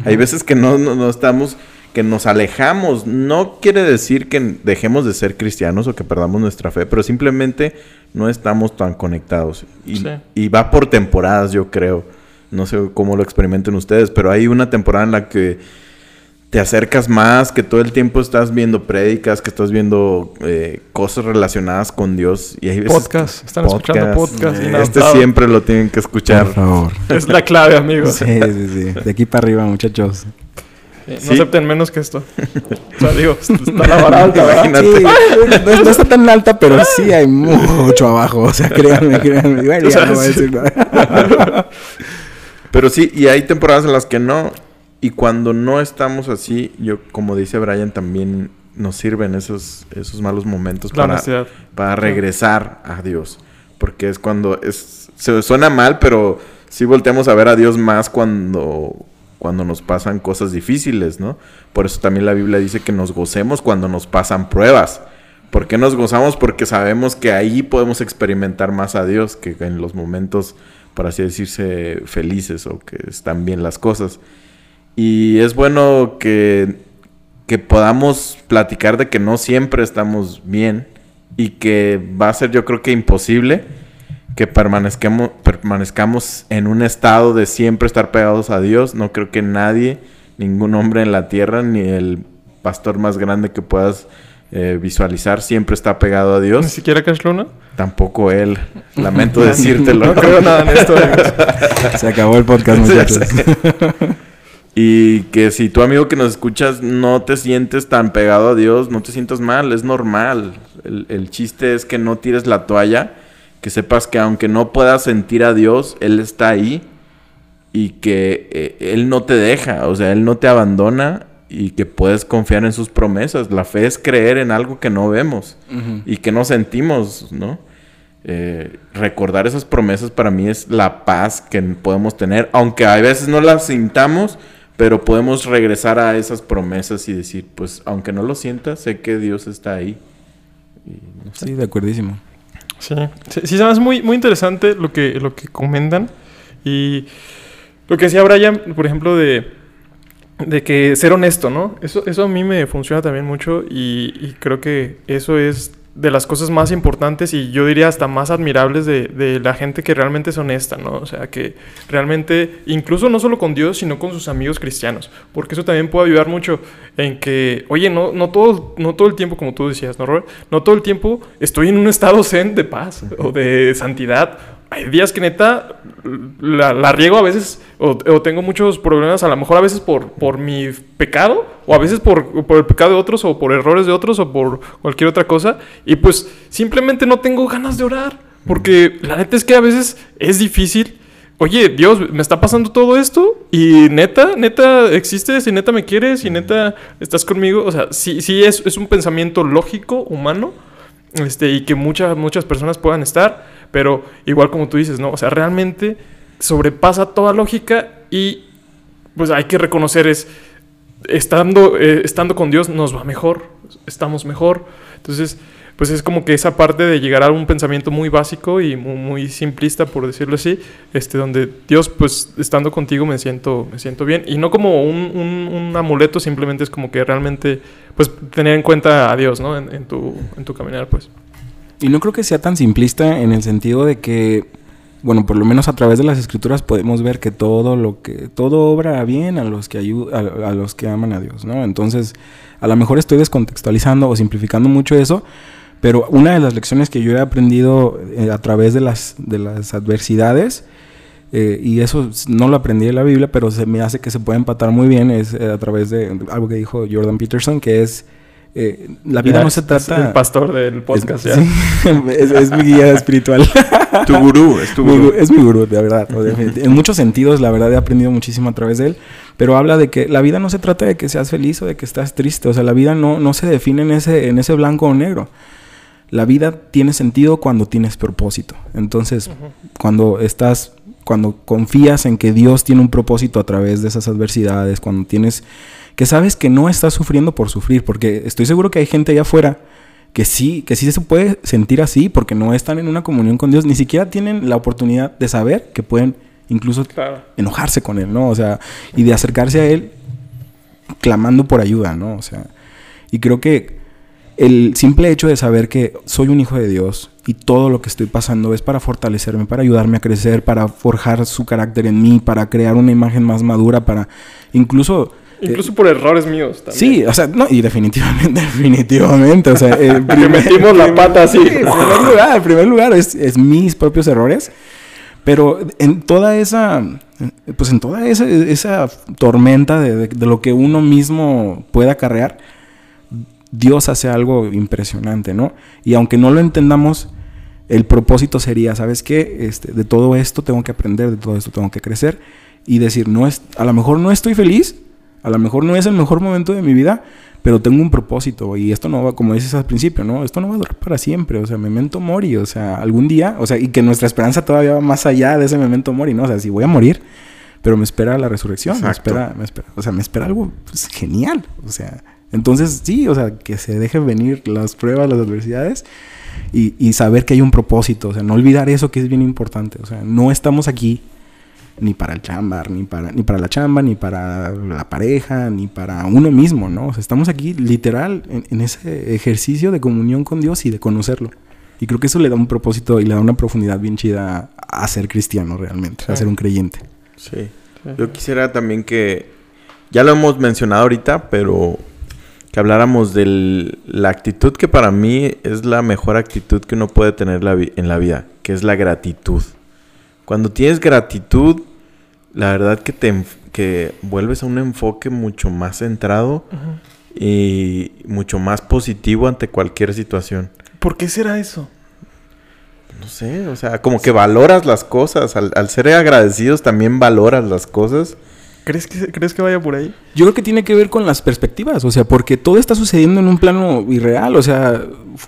hay veces que no, no, no estamos, que nos alejamos. No quiere decir que dejemos de ser cristianos o que perdamos nuestra fe, pero simplemente no estamos tan conectados. Y, Sí. y va por temporadas, yo creo. No sé cómo lo experimenten ustedes, pero hay una temporada en la que te acercas más, que todo el tiempo estás viendo prédicas, que estás viendo eh, cosas relacionadas con Dios. Y hay veces Podcast, están escuchando podcast. eh, este siempre lo tienen que escuchar. Por favor. Es la clave, amigos. Sí, sí, sí. De aquí para arriba, muchachos. Sí, No Sí. acepten menos que esto. O sea, digo, está la vara alta, ¿verdad? Imagínate. Sí, no, no está tan alta, pero sí hay mucho abajo. O sea, créanme, créanme. Bueno, O ya sea, no voy a decir nada. Pero sí, y hay temporadas en las que no. Y cuando no estamos así, yo, como dice Brian, también nos sirven esos, esos malos momentos La para, para regresar a Dios. Porque es cuando es, se suena mal, pero sí volteamos a ver a Dios más cuando, cuando nos pasan cosas difíciles, ¿no? Por eso también la Biblia dice que nos gocemos cuando nos pasan pruebas. ¿Por qué nos gozamos? Porque sabemos que ahí podemos experimentar más a Dios que en los momentos, por así decirse, felices o que están bien las cosas. Y es bueno que, que podamos platicar de que no siempre estamos bien y que va a ser yo creo que imposible que permanezcamos, permanezcamos en un estado de siempre estar pegados a Dios. No creo que nadie, ningún hombre en la tierra, ni el pastor más grande que puedas eh, visualizar, siempre está pegado a Ni Dios. siquiera Cash Luna. Tampoco él. Lamento decírtelo. No creo nada en esto. Se acabó el podcast, muchachos. Y que si tu amigo que nos escuchas no te sientes tan pegado a Dios, no te sientas mal, es normal. El, el chiste es que no tires la toalla, que sepas que aunque no puedas sentir a Dios, Él está ahí y que eh, Él no te deja, o sea, Él no te abandona y que puedes confiar en sus promesas. La fe es creer en algo que no vemos y que no sentimos, ¿no? Eh, recordar esas promesas para mí es la paz que podemos tener, aunque a veces no las sintamos, pero podemos regresar a esas promesas y decir, pues aunque no lo sienta, sé que Dios está ahí. Y no sé. Sí, de acuerdísimo. Sí, sí, sí, hace muy, muy interesante lo que, lo que comentan. Y lo que decía Brian, por ejemplo, de, de que ser honesto, ¿no? Eso, eso a mí me funciona también mucho y, y creo que eso es de las cosas más importantes y yo diría hasta más admirables de, de la gente que realmente es honesta, ¿no? O sea, que realmente, incluso no solo con Dios, sino con sus amigos cristianos, porque eso también puede ayudar mucho en que, oye, no, no, todo, no todo el tiempo, como tú decías, ¿no, Robert? No todo el tiempo estoy en un estado zen de paz o de santidad. Hay días que neta la, la riego a veces o, o tengo muchos problemas, a lo mejor a veces por, por mi pecado o a veces por, por el pecado de otros o por errores de otros o por cualquier otra cosa. Y pues simplemente no tengo ganas de orar. Porque la neta es que a veces es difícil. Oye, Dios, me está pasando todo esto y neta, neta existes y neta me quieres y neta estás conmigo. O sea, sí, sí es, es un pensamiento lógico, humano, este, y que muchas, muchas personas puedan estar, pero igual como tú dices, ¿no? O sea, realmente sobrepasa toda lógica y pues hay que reconocer es, estando, eh, estando con Dios nos va mejor, estamos mejor. Entonces, pues es como que esa parte de llegar a un pensamiento muy básico y muy, muy simplista, por decirlo así, este, donde Dios, pues estando contigo me siento, me siento bien. Y no como un, un- un amuleto, simplemente es como que realmente, pues tener en cuenta a Dios, ¿no? En, en tu, en tu caminar, pues. Y no creo que sea tan simplista en el sentido de que, bueno, por lo menos a través de las escrituras podemos ver que todo lo que todo obra bien a los que ayu- a, los que aman a Dios, ¿no? Entonces, a lo mejor estoy descontextualizando o simplificando mucho eso, pero una de las lecciones que yo he aprendido eh, a través de las de las adversidades eh, y eso no lo aprendí de la Biblia, pero se me hace que se puede empatar muy bien es eh, a través de algo que dijo Jordan Peterson, que es eh, la vida no se Es trata el pastor del podcast, es, ya. sí, es, es mi guía espiritual. Tu gurú, es tu gurú. gu- es mi gurú, de verdad. o En muchos sentidos, la verdad, he aprendido muchísimo a través de él. Pero habla de que la vida no se trata de que seas feliz o de que estás triste. O sea, la vida no, no se define en ese, en ese blanco o negro. La vida tiene sentido cuando tienes propósito. Entonces, cuando estás, cuando confías en que Dios tiene un propósito a través de esas adversidades, cuando tienes, que sabes que no estás sufriendo por sufrir, porque estoy seguro que hay gente allá afuera que sí, que sí se puede sentir así porque no están en una comunión con Dios, ni siquiera tienen la oportunidad de saber que pueden incluso Claro. enojarse con Él, ¿no? O sea, y de acercarse a Él clamando por ayuda, ¿no? O sea, y creo que el simple hecho de saber que soy un hijo de Dios y todo lo que estoy pasando es para fortalecerme, para ayudarme a crecer, para forjar su carácter en mí, para crear una imagen más madura, para incluso Incluso por errores míos también. Sí, o sea, no, y definitivamente, definitivamente, o sea, el Que metimos la pata así. Sí, en primer lugar, en primer lugar, es, es mis propios errores. Pero en toda esa, pues en toda esa, esa tormenta de, de- de lo que uno mismo puede acarrear, Dios hace algo impresionante, ¿no? Y aunque no lo entendamos, el propósito sería, ¿sabes qué? Este, de todo esto tengo que aprender, de todo esto tengo que crecer y decir, no es, a lo mejor no estoy feliz, a lo mejor no es el mejor momento de mi vida, pero tengo un propósito y esto no va, como dices al principio, ¿no? Esto no va a durar para siempre, o sea, memento mori, o sea, algún día, o sea, y que nuestra esperanza todavía va más allá de ese memento mori, ¿no? O sea, si voy a morir, pero me espera la resurrección, me espera, me espera, o sea, me espera algo pues, genial, o sea, entonces sí, o sea, que se dejen venir las pruebas, las adversidades y, y saber que hay un propósito, o sea, no olvidar eso que es bien importante, o sea, no estamos aquí ni para el chamba, ni para, ni para la chamba, ni para la pareja, ni para uno mismo, ¿no? O sea, estamos aquí literal en, en ese ejercicio de comunión con Dios y de conocerlo. Y creo que eso le da un propósito y le da una profundidad bien chida a ser cristiano realmente, a ser un creyente. Sí. Yo quisiera también que, ya lo hemos mencionado ahorita, pero que habláramos de la actitud que para mí es la mejor actitud que uno puede tener la en la vida, que es la gratitud. Cuando tienes gratitud, la verdad que te que vuelves a un enfoque mucho más centrado y mucho más positivo ante cualquier situación. ¿Por qué será eso? No sé, o sea, como que valoras las cosas. Al, al ser agradecidos también valoras las cosas. ¿Crees que, ¿Crees que vaya por ahí? Yo creo que tiene que ver con las perspectivas, o sea, porque todo está sucediendo en un plano irreal, o sea,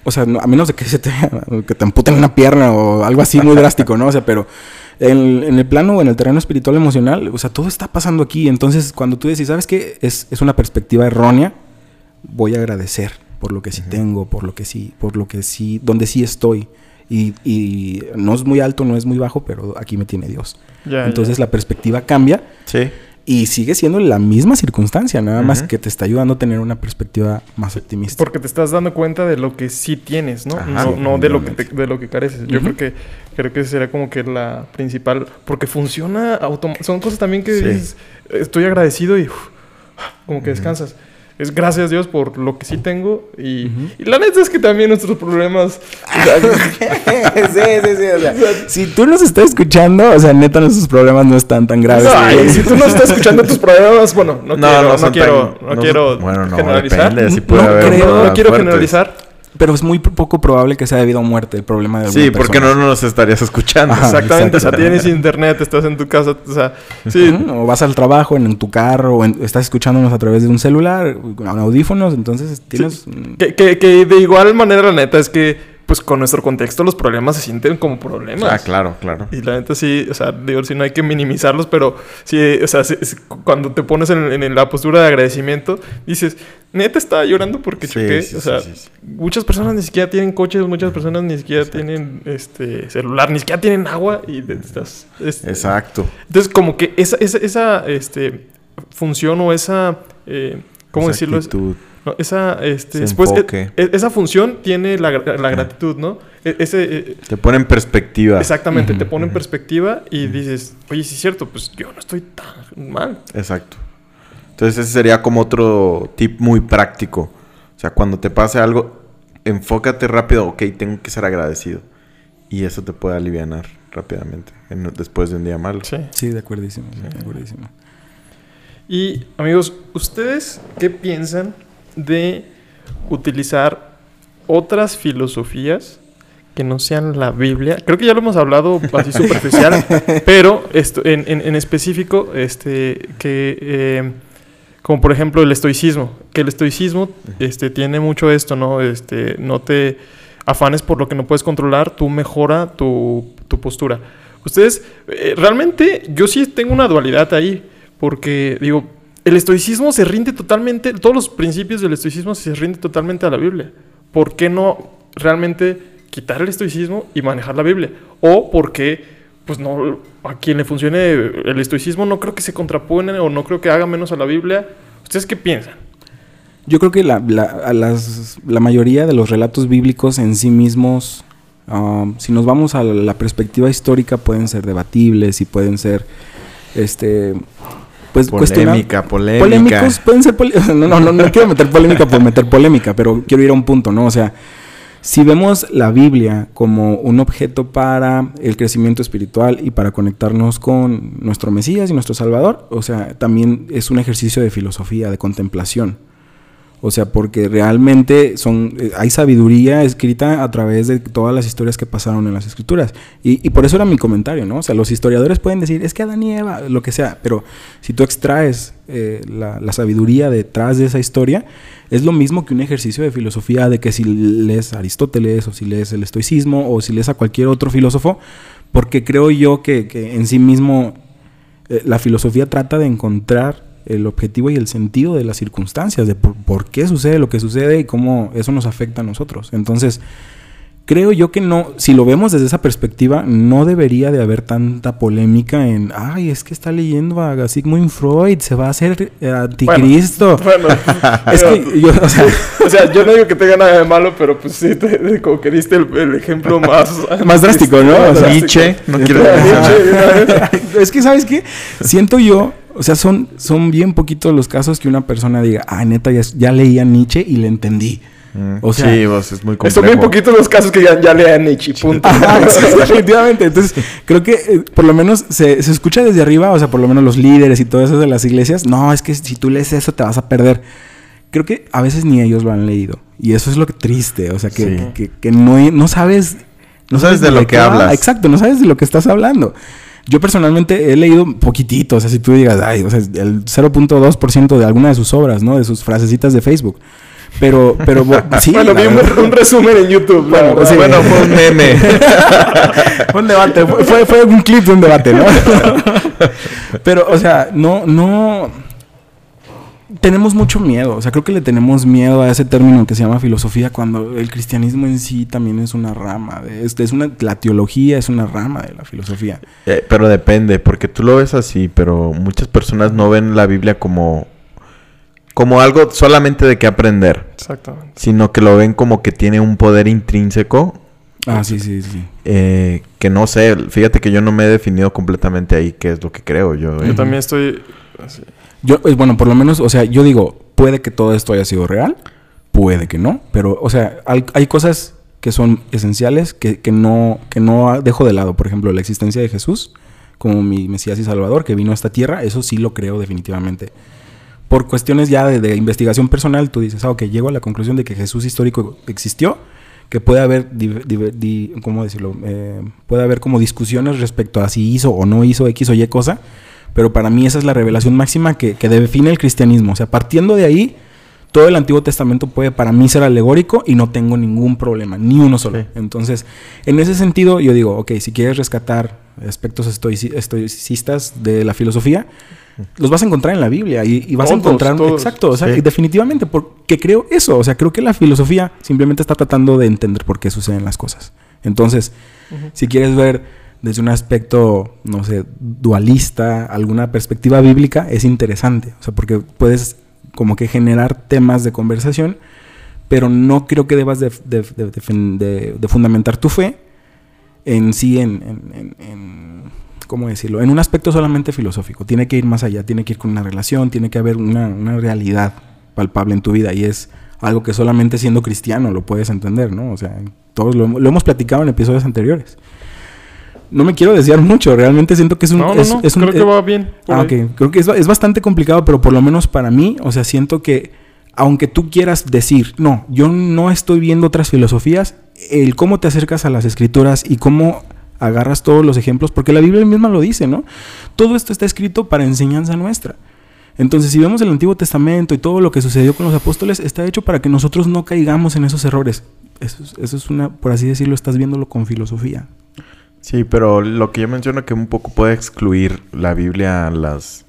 o sea, no- a menos de que se te, que te amputen una pierna o algo así muy drástico, ¿no? O sea, pero en, en el plano o en el terreno espiritual emocional, o sea, todo está pasando aquí. Entonces, cuando tú decís, ¿sabes qué? Es, es una perspectiva errónea, voy a agradecer por lo que sí tengo, por lo que sí, por lo que sí, donde sí estoy. Y, y no es muy alto, no es muy bajo, pero aquí me tiene Dios. Ya, Entonces ya. la perspectiva cambia Sí. Y sigue siendo la misma circunstancia, nada más que te está ayudando a tener una perspectiva más optimista. Porque te estás dando cuenta de lo que sí tienes, ¿no? Ajá. no, Sí, no de lo que te- de lo que careces. Yo creo que creo que sería como que la principal porque funciona automa- son cosas también que Sí. dices, estoy agradecido y uf, como que descansas. Es gracias Dios por lo que sí tengo y, la neta es que también nuestros problemas o sea, sí, sí, sí. O sea, si tú nos estás escuchando, o sea, neta, nuestros problemas no están tan graves. Ay, si tú no estás escuchando tus problemas, bueno, no, No, quiero, no no, quiero, tan- no no quiero bueno, no, generalizar. depende, sí no, puede haber creo- problemas no quiero fuertes. generalizar. Pero es muy poco probable que sea debido a muerte el problema de alguna Sí, porque persona. no nos estarías escuchando. Ajá. Exactamente, o sea, tienes internet, estás en tu casa, o sea, sí, O vas al trabajo en, en tu carro, o en- estás escuchándonos a través de un celular, con audífonos, entonces tienes... Que, que, que de igual manera, la neta, es que, pues con nuestro contexto, los problemas se sienten como problemas. Ah, claro, claro. Y la neta sí, o sea, digo, sí no hay que minimizarlos, pero sí, o sea, sí, cuando te pones en, en la postura de agradecimiento, dices, neta estaba llorando porque Sí, choqué. sí, o sea, muchas personas ni siquiera tienen coches, muchas personas ni siquiera tienen este celular, ni siquiera tienen agua y estás... este, Exacto. Entonces, como que esa, esa, esa este, función o esa... eh, ¿Cómo Esa decirlo? Actitud. No, esa, este, después, enfoque. e- e- esa función tiene la, la gratitud, ¿no? E- ese, eh, Te pone en perspectiva. exactamente, te pone en perspectiva y dices, oye, sí es cierto, pues yo no estoy tan mal. Exacto. Entonces ese sería como otro tip muy práctico. O sea, cuando te pase algo, enfócate rápido. Ok, tengo que ser agradecido. Y eso te puede aliviar rápidamente en- después de un día malo. Sí. Sí, de acuerdísimo, sí, de acuerdísimo. Y amigos, ¿ustedes qué piensan de utilizar otras filosofías que no sean la Biblia? Creo que ya lo hemos hablado así superficial, pero esto, en, en- en específico, este, que eh, como por ejemplo el estoicismo, que el estoicismo este, tiene mucho esto, ¿no? Este, no te afanes por lo que no puedes controlar, tú mejora tu, tu postura. Ustedes, eh, realmente yo sí tengo una dualidad ahí, porque digo, el estoicismo se rinde totalmente, todos los principios del estoicismo se rinden totalmente a la Biblia. ¿Por qué no realmente quitar el estoicismo y manejar la Biblia? O por qué, pues no, a quien le funcione el estoicismo no creo que se contrapone o no creo que haga menos a la Biblia. ¿Ustedes qué piensan? Yo creo que la, la- la mayoría de los relatos bíblicos en sí mismos, um, si nos vamos a la perspectiva histórica, pueden ser debatibles y pueden ser, este, pues Polémica, polémica. Polémicos pueden ser pole- no, no, no, no quiero meter polémica por meter polémica, pero quiero ir a un punto, ¿no? O sea, si vemos la Biblia como un objeto para el crecimiento espiritual y para conectarnos con nuestro Mesías y nuestro Salvador, o sea, también es un ejercicio de filosofía, de contemplación. O sea, porque realmente son, eh, hay sabiduría escrita a través de todas las historias que pasaron en las escrituras. Y, y por eso era mi comentario, ¿no? O sea, los historiadores pueden decir, es que Adán y Eva, lo que sea, pero si tú extraes eh, la, la sabiduría detrás de esa historia, es lo mismo que un ejercicio de filosofía de que si lees Aristóteles o si lees el estoicismo o si lees a cualquier otro filósofo, porque creo yo que, que en sí mismo eh, la filosofía trata de encontrar el objetivo y el sentido de las circunstancias, de por, por qué sucede lo que sucede y cómo eso nos afecta a nosotros. Entonces, creo yo que no, si lo vemos desde esa perspectiva, no debería de haber tanta polémica en, ay, es que está leyendo a Sigmund Freud, se va a hacer anticristo. Bueno, es pero- que yo, o sea, o sea, yo no digo que tenga nada de malo, pero pues sí, te, como que diste el, el ejemplo más... Más drástico, ¿no? O sea, Nietzsche, no quiero Nietzsche, es que, ¿sabes qué? Siento yo, o sea, son, son bien poquitos los casos que una persona diga, ah, neta, ya, ya leía Nietzsche y le entendí. Mm, O sea, sí, pues, es muy complejo. Son bien poquitos los casos que ya, ya lean Nietzsche, punto. Ajá, definitivamente. Entonces, creo que eh, por lo menos se, se escucha desde arriba, o sea, por lo menos los líderes y todo eso de las iglesias. No, es que si tú lees eso te vas a perder. Creo que a veces ni ellos lo han leído. Y eso es lo que triste. O sea, que, Sí. que, que no, no sabes. No sabes de lo que hablas. Exacto, no sabes de lo que estás hablando. Yo personalmente he leído poquitito, o sea, si tú digas, ay, o sea, el 0.2% de alguna de sus obras, ¿no? De sus frasecitas de Facebook. Pero, pero, sí. bueno, vi un, resumen en YouTube. Bueno, verdad. sí. Bueno, fue un meme. fue un debate, fue, fue, fue un clip de un debate, ¿no? Pero, o sea, no, no. Tenemos mucho miedo, o sea, creo que le tenemos miedo a ese término que se llama filosofía cuando el cristianismo en sí también es una rama, de, es, es una, la teología es una rama de la filosofía. Eh, pero depende, porque tú lo ves así, pero muchas personas no ven la Biblia como, como algo solamente de qué aprender, Exactamente. sino que lo ven como que tiene un poder intrínseco Ah, sí, sí, sí. eh, que no sé, fíjate que yo no me he definido completamente ahí qué es lo que creo yo. eh. Yo también estoy... así. Yo, bueno, por lo menos, o sea, yo digo, puede que todo esto haya sido real, puede que no, pero, o sea, hay, hay cosas que son esenciales que, que no, que no dejo de lado. Por ejemplo, la existencia de Jesús como mi Mesías y Salvador que vino a esta tierra, eso sí lo creo definitivamente. Por cuestiones ya de, investigación personal, tú dices, ah, ok, llego a la conclusión de que Jesús histórico existió, que puede haber, ¿cómo decirlo? Eh, puede haber como discusiones respecto a si hizo o no hizo X o Y cosa, pero para mí esa es la revelación máxima que, que define el cristianismo. O sea, partiendo de ahí, todo el Antiguo Testamento puede para mí ser alegórico y no tengo ningún problema, ni uno solo. Sí. Entonces, en ese sentido, yo digo, ok, si quieres rescatar aspectos estoici- estoicistas de la filosofía, los vas a encontrar en la Biblia y, y vas a encontrar... todos. Exacto, o sea, Sí. definitivamente, porque creo eso, o sea, creo que la filosofía simplemente está tratando de entender por qué suceden las cosas. Entonces, si quieres ver desde un aspecto, no sé, dualista, alguna perspectiva bíblica, es interesante. O sea, porque puedes como que generar temas de conversación, pero no creo que debas de, de- de- de fundamentar tu fe en sí, en, en- en- en- ¿cómo decirlo? En un aspecto solamente filosófico. Tiene que ir más allá, tiene que ir con una relación, tiene que haber una, una realidad palpable en tu vida y es algo que solamente siendo cristiano lo puedes entender, ¿no? O sea, todos lo, lo hemos platicado en episodios anteriores. No me quiero desviar mucho, realmente siento que es un... No, no, es- no. es un- Creo que va bien. Ah, ahí. ok. Creo que es, ba- es bastante complicado, pero por lo menos para mí, o sea, siento que aunque tú quieras decir, no, yo no estoy viendo otras filosofías, el cómo te acercas a las escrituras y cómo agarras todos los ejemplos, porque la Biblia misma lo dice, ¿no? Todo esto está escrito para enseñanza nuestra. Entonces, si vemos el Antiguo Testamento y todo lo que sucedió con los apóstoles, está hecho para que nosotros no caigamos en esos errores. Eso es, eso es una, por así decirlo, estás viéndolo con filosofía. Sí, pero lo que yo menciono que un poco puede excluir la Biblia a las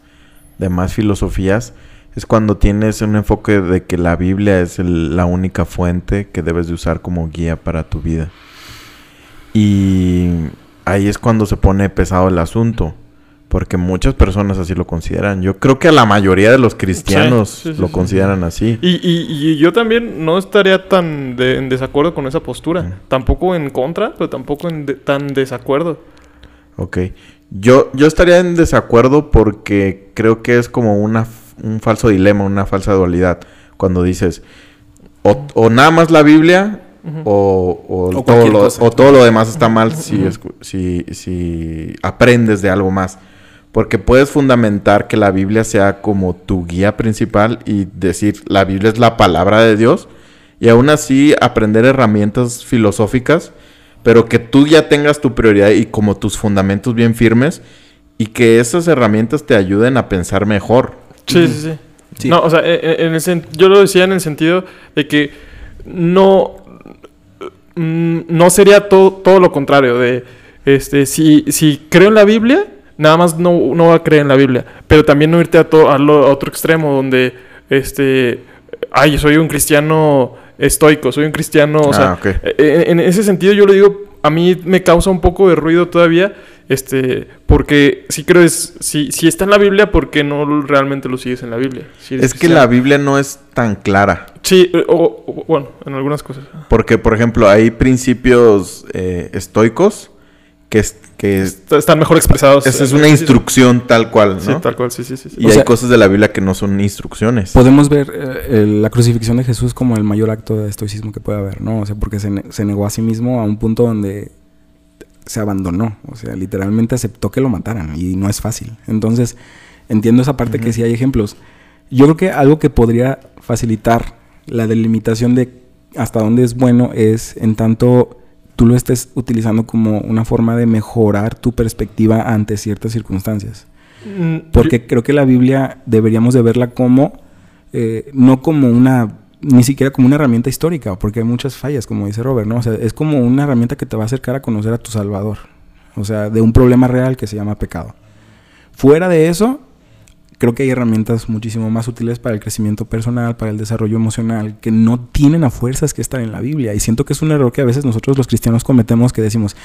demás filosofías es cuando tienes un enfoque de que la Biblia es el- la única fuente que debes de usar como guía para tu vida. Y ahí es cuando se pone pesado el asunto, porque muchas personas así lo consideran. Yo creo que a la mayoría de los cristianos Sí, sí, sí, lo sí. consideran así. Y, y- y yo también no estaría tan de- en desacuerdo con esa postura. Mm. Tampoco en contra, pero tampoco en de- tan desacuerdo. Ok. Yo, yo estaría en desacuerdo porque creo que es como una, un falso dilema, una falsa dualidad. Cuando dices, o, o nada más la Biblia, o, o, O todo lo, o todo lo demás está mal si, escu- si, si aprendes de algo más. Porque puedes fundamentar que la Biblia sea como tu guía principal y decir, la Biblia es la palabra de Dios. Y aún así aprender herramientas filosóficas, pero que tú ya tengas tu prioridad y como tus fundamentos bien firmes y que esas herramientas te ayuden a pensar mejor. Sí, sí, sí. Sí. No, o sea, e- e- en el sen- yo lo decía en el sentido de que no, mm, no sería todo, todo lo contrario. De, este, si, si creo en la Biblia, nada más no, no va a creer en la Biblia. Pero también no irte a, to- a lo- a otro extremo donde, este, ay, soy un cristiano estoico, soy un cristiano, o Ah, sea, ok. e- en, en ese sentido yo lo digo, a mí me causa un poco de ruido todavía, este, porque si creo es, si, si está en la Biblia, ¿por qué no realmente lo sigues en la Biblia? Si Es que la Biblia no es tan clara. Sí, eh, o, o- bueno, en algunas cosas. Porque, por ejemplo, hay principios eh, estoicos que, es, que es- Est- Están mejor expresados. esa es una sí, sí, instrucción tal cual, Sí, ¿no? tal cual, sí, sí, sí. sí. Y O hay sea- cosas de la Biblia que no son instrucciones. Podemos ver eh, la crucifixión de Jesús como el mayor acto de estoicismo que puede haber, ¿no? O sea, porque se, ne- se negó a sí mismo a un punto donde se abandonó. O sea, literalmente aceptó que lo mataran y no es fácil. Entonces, entiendo esa parte que Ujú. sí hay ejemplos. Yo creo que algo que podría facilitar la delimitación de hasta dónde es bueno es en tanto tú lo estés utilizando como una forma de mejorar tu perspectiva ante ciertas circunstancias. Mm, Porque creo que la Biblia deberíamos de verla como, eh, no como una, ni siquiera como una herramienta histórica, porque hay muchas fallas, como dice Robert, ¿no? O sea, es como una herramienta que te va a acercar a conocer a tu Salvador. O sea, de un problema real que se llama pecado. Fuera de eso, creo que hay herramientas muchísimo más útiles para el crecimiento personal, para el desarrollo emocional, que no tienen a fuerzas que estar en la Biblia. Y siento que es un error que a veces nosotros los cristianos cometemos que decimos,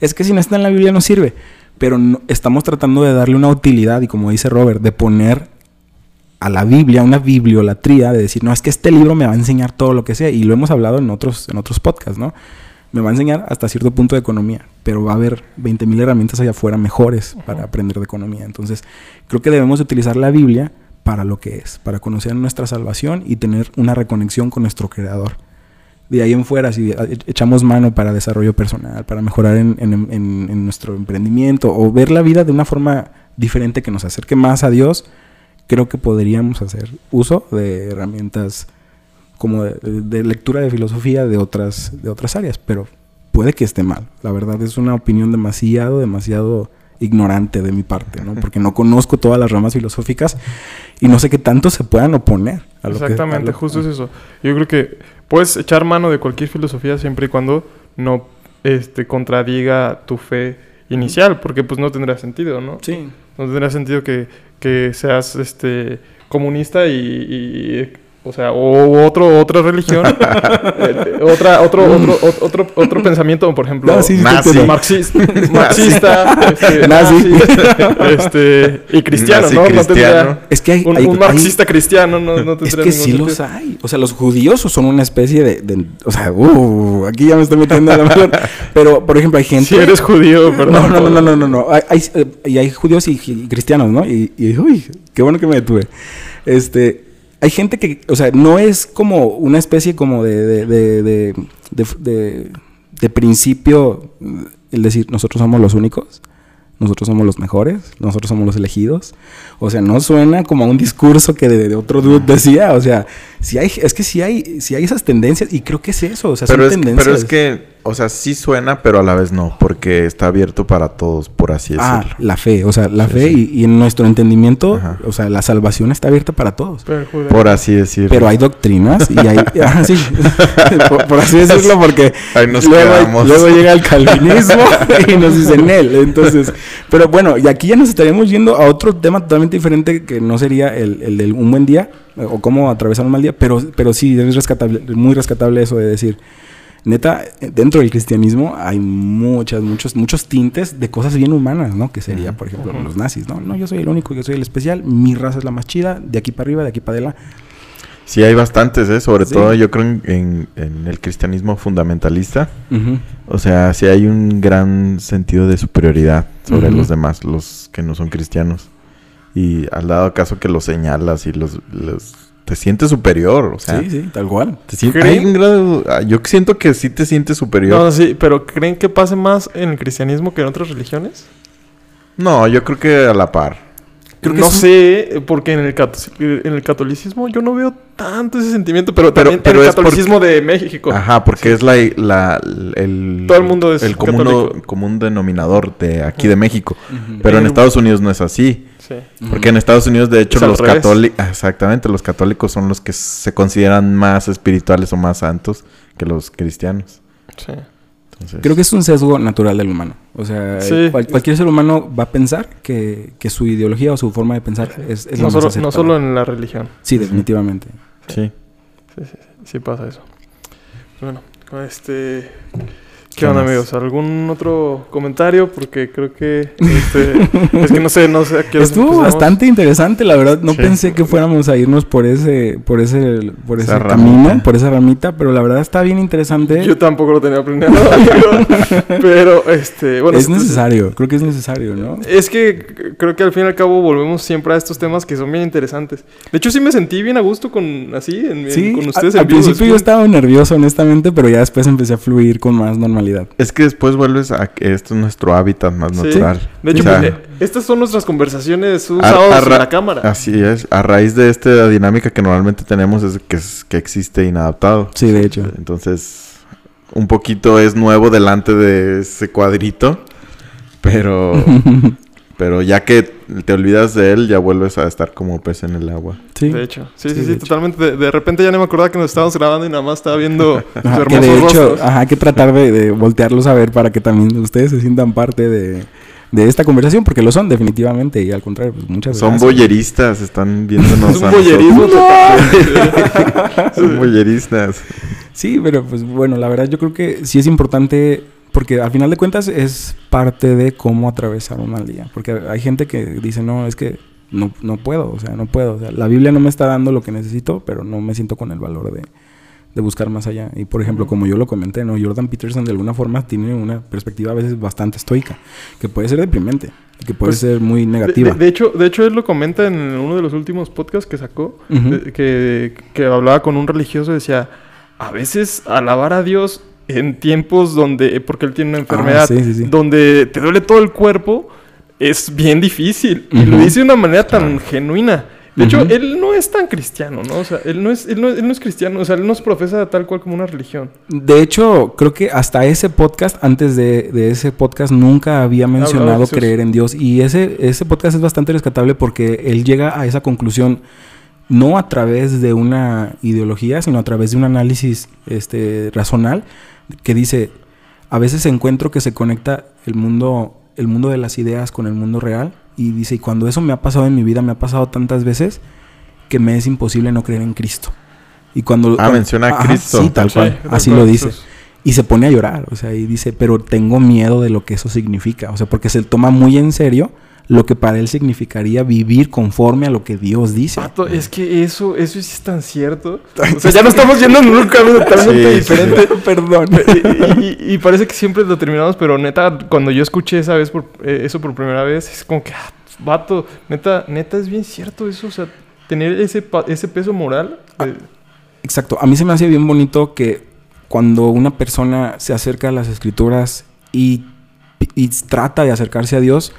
es que si no está en la Biblia no sirve. Pero estamos tratando de darle una utilidad y como dice Robert, de poner a la Biblia una bibliolatría, de decir, no, es que este libro me va a enseñar todo lo que sea. Y lo hemos hablado en otros, en otros podcasts, ¿no? Me va a enseñar hasta cierto punto de economía, pero va a haber 20.000 herramientas allá afuera mejores para aprender de economía. Entonces, creo que debemos de utilizar la Biblia para lo que es, para conocer nuestra salvación y tener una reconexión con nuestro Creador. De ahí en fuera, si e- echamos mano para desarrollo personal, para mejorar en, en- en- en nuestro emprendimiento o ver la vida de una forma diferente que nos acerque más a Dios, creo que podríamos hacer uso de herramientas como de, de lectura de filosofía de otras, de otras áreas, pero puede que esté mal. La verdad es una opinión demasiado, demasiado ignorante de mi parte, ¿no? Porque no conozco todas las ramas filosóficas y no sé qué tanto se puedan oponer a lo que- a Exactamente, lo- justo es eso. Yo creo que puedes echar mano de cualquier filosofía siempre y cuando no este, contradiga tu fe inicial, porque pues no tendrá sentido, ¿no? Sí. No tendrá sentido que, que seas este comunista y, y, o sea, o otro, otra religión, eh, otra, otro, otro, ot- otro, otro pensamiento, por ejemplo, No, sí, sí, te Nazi. entiendo. marxis- marxista, este, Nazi. nazi, este, y cristiano, Nazi ¿no? No cristiano. tendría- Es que hay, un, hay- un hay- marxista cristiano no, no Es tendría que ningún sí los hay. O sea, los judíos son una especie de... de- o sea, uh, aquí ya me estoy metiendo a la mejor. Pero, por ejemplo, hay gente... Si eres judío, No, perdón. no, no, no, no, no, no. Hay, hay, eh, y hay judíos y, y cristianos, ¿no? Y, y, uy, qué bueno que me detuve. Este, hay gente que, o sea, no es como una especie como de, de, de, de, principio el decir, nosotros somos los únicos, nosotros somos los mejores, nosotros somos los elegidos. O sea, no suena como a un discurso que de, de otro dude decía. O sea, si hay, es que sí hay, sí hay esas tendencias y creo que es eso. O sea, Pero son es, tendencias. pero es que, o sea, sí suena, pero a la vez no, porque está abierto para todos, por así Ah, decirlo. la fe, o sea, la Sí, fe sí. Y, y en nuestro entendimiento, Ajá. o sea, la salvación está abierta para todos. Pero Por así decirlo. Pero hay doctrinas y hay, ah, sí, por, por así decirlo, porque Ahí nos luego, quedamos. luego llega el calvinismo y nos dicen él. Entonces, pero bueno, y aquí ya nos estaríamos yendo a otro tema totalmente diferente que no sería el, el del un buen día o cómo atravesar un mal día, pero, pero sí es rescatable, muy rescatable eso de decir, neta, dentro del cristianismo hay muchas, muchos, muchos tintes de cosas bien humanas, ¿no? Que sería, por ejemplo, los nazis, ¿no? No, yo soy el único, yo soy el especial, mi raza es la más chida, de aquí para arriba, de aquí para adelante. Sí, hay bastantes, ¿eh? Sobre Sí. todo yo creo en, el cristianismo fundamentalista. O sea, sí hay un gran sentido de superioridad sobre los demás, los que no son cristianos. Y al dado caso que los señalas y los, los- te sientes superior, o sea, Sí, sí, tal cual. te sien- ¿Creen? hay un grado, ah, yo siento que sí te sientes superior. No, sí, pero ¿creen que pase más en el cristianismo que en otras religiones? No, yo creo que a la par. Creo que no es sé, porque en el, en el catolicismo yo no veo tanto ese sentimiento, pero, Pero- también pero en el porque- catolicismo de México. Ajá, porque es la, la- el Todo el mundo es el común, denominador de aquí de México. Pero En- Estados Unidos no es así. Sí. Porque en Estados Unidos, de hecho, los católicos, exactamente, los católicos son los que se consideran más espirituales o más santos que los cristianos. Sí. Entonces, Creo que es un sesgo natural del humano. O sea, Sí. cual- cualquier ser humano va a pensar que, que su ideología o su forma de pensar es, es la No, más solo, no solo en la religión. Sí, definitivamente. sí. Sí, sí, sí, sí pasa eso. Bueno, este... ¿Qué ¿Qué onda, amigos? ¿Algún otro comentario? Porque creo que... Este, es que no sé, no sé a qué Estuvo empezamos. bastante interesante, la verdad. No Sí. pensé que fuéramos a irnos por ese, por ese, por ese Esa camino, ramita. por esa ramita, pero la verdad está bien interesante. Yo tampoco lo tenía planeado, amigo. Pero, este... Bueno, es necesario, creo que es necesario, ¿no? Es que creo que al fin y al cabo volvemos siempre a estos temas que son bien interesantes. De hecho, sí me sentí bien a gusto con así, en, en- Sí, con a- ustedes. al en vivo principio yo estaba nervioso, honestamente, pero ya después empecé a fluir con más normalidad. Es que después vuelves a que esto es nuestro hábitat más Sí. natural. De hecho, O sea, estas son nuestras conversaciones un a- sábado en la cámara. Así es. A raíz de esta dinámica que normalmente tenemos es que, es- que existe inadaptado. Sí, de hecho. Entonces, un poquito es nuevo delante de ese cuadrito. Pero, pero ya que te olvidas de él, ya vuelves a estar como pez en el agua. Sí. De hecho, sí, Sí, sí, sí, de hecho. totalmente. De, de repente ya no me acordaba que nos estábamos grabando y nada más estaba viendo Ajá, que de hecho, rostros. ajá, hay que tratar de, de voltearlos a ver para que también ustedes se sientan parte de, de esta conversación, porque lo son definitivamente, y al contrario, pues muchas Son gracias. boyeristas, están viéndonos Es un boyerismo. Son boyeristas. Sí, pero pues bueno, la verdad yo creo que sí es importante, porque al final de cuentas es parte de cómo atravesar un mal día, porque hay gente que dice, no, es que no, no puedo, o sea, no puedo, o sea, la Biblia no me está dando lo que necesito, pero no me siento con el valor de, de buscar más allá. Y por ejemplo, como yo lo comenté, ¿no? Jordan Peterson de alguna forma tiene una perspectiva a veces bastante estoica, que puede ser deprimente, que puede Pues, ser muy negativa. de- de hecho, de hecho, él lo comenta en uno de los últimos podcasts que sacó, de- que, que hablaba con un religioso y decía, a veces alabar a Dios en tiempos donde, porque él tiene una enfermedad, Ah, sí, sí, sí. donde te duele todo el cuerpo, es bien difícil. Y lo dice de una manera tan genuina. De hecho, él no es tan cristiano, ¿no? O sea, él no es, él no, él no es cristiano, o sea, él nos profesa tal cual como una religión. De hecho, creo que hasta ese podcast, antes de, de ese podcast, nunca había mencionado creer en Dios. Y ese, ese podcast es bastante rescatable porque él llega a esa conclusión no a través de una ideología, sino a través de un análisis este, razonal que dice, a veces encuentro que se conecta el mundo, el mundo de las ideas con el mundo real. Y dice, y cuando eso me ha pasado en mi vida, me ha pasado tantas veces que me es imposible no creer en Cristo. Y cuando... Ah, cuando- menciona a Ajá, Cristo. Sí, tal Sí, cual. Así lo dice. Y se pone a llorar, o sea, y dice, pero tengo miedo de lo que eso significa. O sea, porque se toma muy en serio lo que para él significaría vivir conforme a lo que Dios dice. Vato, es que eso, eso sí es tan cierto. O sea, ya no estamos yendo en un camino totalmente Sí, sí, diferente. Perdón. y, y- y parece que siempre lo terminamos, pero neta, cuando yo escuché esa vez por, eh, eso por primera vez, es como que, ah, vato, neta, neta es bien cierto eso, o sea, tener ese, pa- ese peso moral. eh, Exacto. A mí se me hace bien bonito que cuando una persona se acerca a las escrituras y, y trata de acercarse a Dios,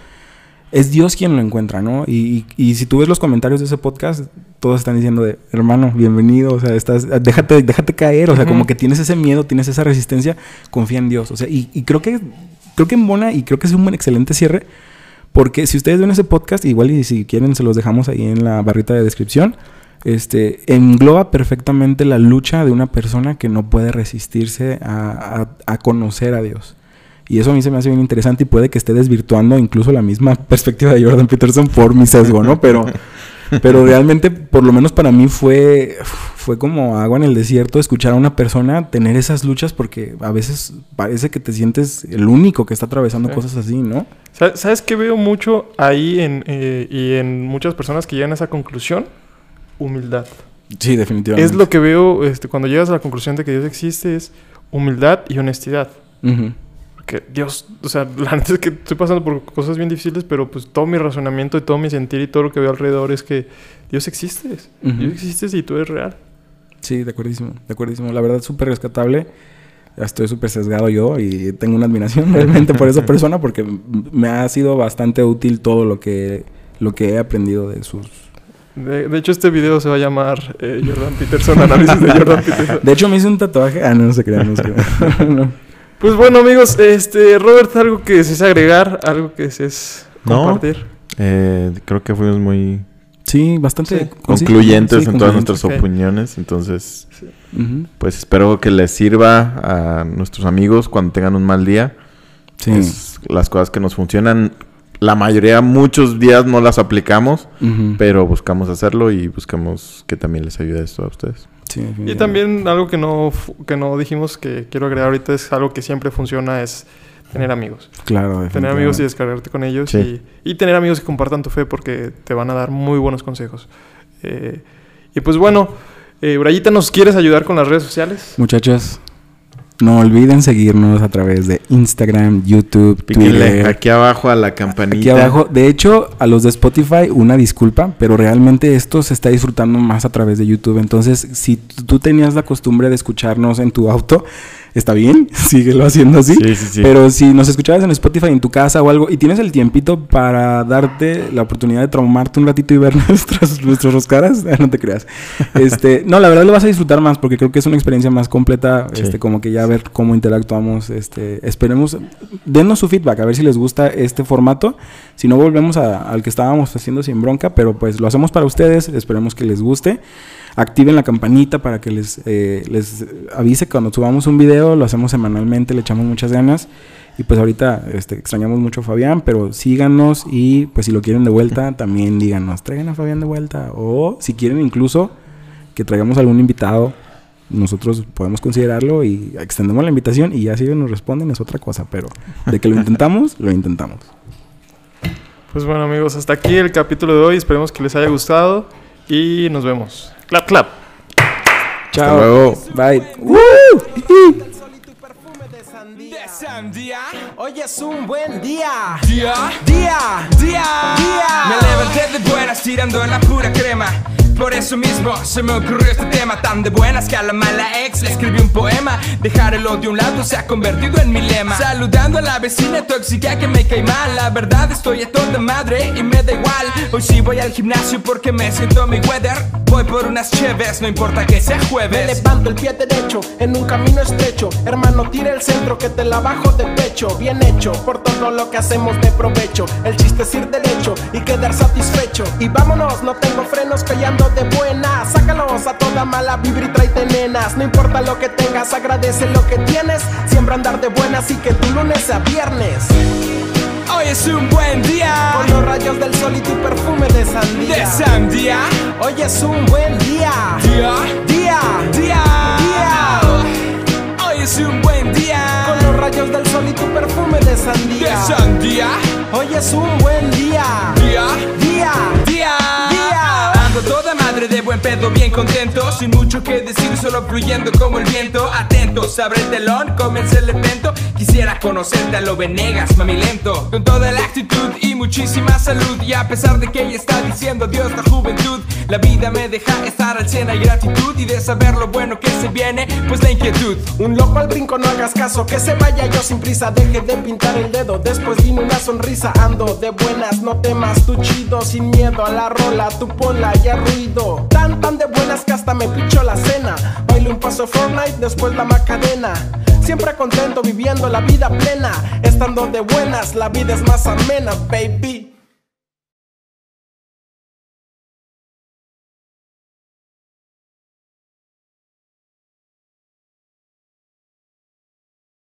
es Dios quien lo encuentra, ¿no? Y, y- y si tú ves los comentarios de ese podcast, todos están diciendo de, hermano, bienvenido, o sea, estás, déjate, déjate caer, o sea, como que tienes ese miedo, tienes esa resistencia, confía en Dios, o sea, y, y creo que, creo que embona y creo que es un buen excelente cierre, porque si ustedes ven ese podcast, igual y si quieren se los dejamos ahí en la barrita de descripción, este, engloba perfectamente la lucha de una persona que no puede resistirse a, a- a conocer a Dios. Y eso a mí se me hace bien interesante y puede que esté desvirtuando incluso la misma perspectiva de Jordan Peterson por mi sesgo, ¿no? Pero, pero realmente, por lo menos para mí fue, fue como agua en el desierto escuchar a una persona tener esas luchas porque a veces parece que te sientes el único que está atravesando Sí. cosas así, ¿no? ¿Sabes qué veo mucho ahí en, eh, y en muchas personas que llegan a esa conclusión? Humildad. Sí, definitivamente. Es lo que veo este, cuando llegas a la conclusión de que Dios existe, es humildad y honestidad. Ujú. Que Dios, o sea, la neta es que estoy pasando por cosas bien difíciles, pero pues todo mi razonamiento y todo mi sentir y todo lo que veo alrededor es que Dios existe. Ujú. Dios existe y tú eres real. Sí, de acuerdísimo, de acuerdísimo. La verdad, súper rescatable. Estoy súper sesgado yo y tengo una admiración realmente por esa persona porque me ha sido bastante útil todo lo que, lo que he aprendido de sus... De, de hecho, este video se va a llamar eh, Jordan Peterson, análisis de Jordan Peterson. De hecho, me hice un tatuaje... Ah, no, no se crean, no se crean. No. Pues bueno, amigos, este, Robert, algo que desees agregar, algo que desees No. compartir. Eh, creo que fuimos muy Sí, bastante... Sí. concluyentes sí, en todas nuestras opiniones. Entonces, pues espero que les sirva a nuestros amigos cuando tengan un mal día. Sí. Pues, las cosas que nos funcionan, la mayoría, muchos días no las aplicamos, pero buscamos hacerlo y buscamos que también les ayude esto a ustedes. Sí, Y también algo que no, que no dijimos que quiero agregar ahorita es algo que siempre funciona, es tener amigos. Claro, Tener amigos y descargarte con ellos Sí. y, y tener amigos que compartan tu fe porque te van a dar muy buenos consejos. Eh, y pues bueno, eh, Brayita, ¿nos quieres ayudar con las redes sociales? Muchachos, no olviden seguirnos a través de Instagram, YouTube, Píquenle Twitter. aquí abajo a la campanita. Aquí abajo, de hecho, a los de Spotify, una disculpa, pero realmente esto se está disfrutando más a través de YouTube. Entonces, si tú tenías la costumbre de escucharnos en tu auto, está bien, síguelo haciendo así. Sí, sí, sí. Pero si nos escuchabas en Spotify en tu casa o algo y tienes el tiempito para darte la oportunidad de traumarte un ratito y ver nuestras, nuestras caras, no te creas. Este, no, la verdad lo vas a disfrutar más porque creo que es una experiencia más completa, este, como que ya ver cómo interactuamos, este, esperemos, denos su feedback a ver si les gusta este formato. Si no volvemos a- al que estábamos haciendo sin bronca, pero pues lo hacemos para ustedes, esperemos que les guste. Activen la campanita para que les, eh, les avise cuando subamos un video. Lo hacemos semanalmente, le echamos muchas ganas. Y pues ahorita este, extrañamos mucho a Fabián, pero síganos y pues si lo quieren de vuelta, también díganos, traigan a Fabián de vuelta. O si quieren incluso que traigamos algún invitado, nosotros podemos considerarlo y extendemos la invitación y ya si nos responden es otra cosa, pero de que lo intentamos, lo intentamos. Pues bueno, amigos, hasta aquí el capítulo de hoy. Esperemos que les haya gustado y nos vemos. Clap, clap. Chao. luego. Bye. perfume de sandía. Hoy es un buen día. día, Día. día. Día. Me levanté de buenas tirando la pura crema. Por eso mismo se me ocurrió este tema tan de buenas que a la mala ex le escribí un poema. Dejar el odio a un lado se ha convertido en mi lema. Saludando a la vecina tóxica que me cae mal. La verdad estoy a toda madre y me da igual. Hoy sí voy al gimnasio porque me siento mi weather. Voy por unas cheves, no importa que sea Me jueves. levanto el pie derecho en un camino estrecho. Hermano, tira el centro que te la bajo de pecho. Bien hecho por todo lo que hacemos de provecho. El chiste es ir derecho y quedar satisfecho. Y vámonos, no tengo frenos que ando de buena. Sácalos a toda mala vibra y tráete nenas. No importa lo que tengas, agradece lo que tienes. Siempre andar de buenas y que tu lunes sea viernes. Hoy es un buen día. Con los rayos del sol y tu perfume de sandía. De sandía, Hoy es un buen día. día, Día. día. Día. Hoy es un buen día. Con los rayos del sol y tu perfume de De sandía. sandía, Hoy es un buen Día. día. Toda madre de buen pedo, bien contento. Sin mucho que decir, solo fluyendo como el viento. Atentos, abre el telón, comienza el evento. Quisiera conocerte a lo venegas, mami lento. Con toda la actitud y muchísima salud. Y a pesar de que ella está diciendo Dios la juventud, la vida me deja estar al cien. Hay gratitud y de saber lo bueno que se viene, pues la inquietud. Un loco al brinco, no hagas caso, que se vaya yo sin prisa, deje de pintar el dedo, después dime una sonrisa, ando de buenas, no temas, tú chido, sin miedo a la rola, tú ponla ya ruido, tan tan de buenas que hasta me picho la cena, bailo un paso Fortnite, después la macadena, siempre contento viviendo la vida plena, estando de buenas, la vida es más amena, baby.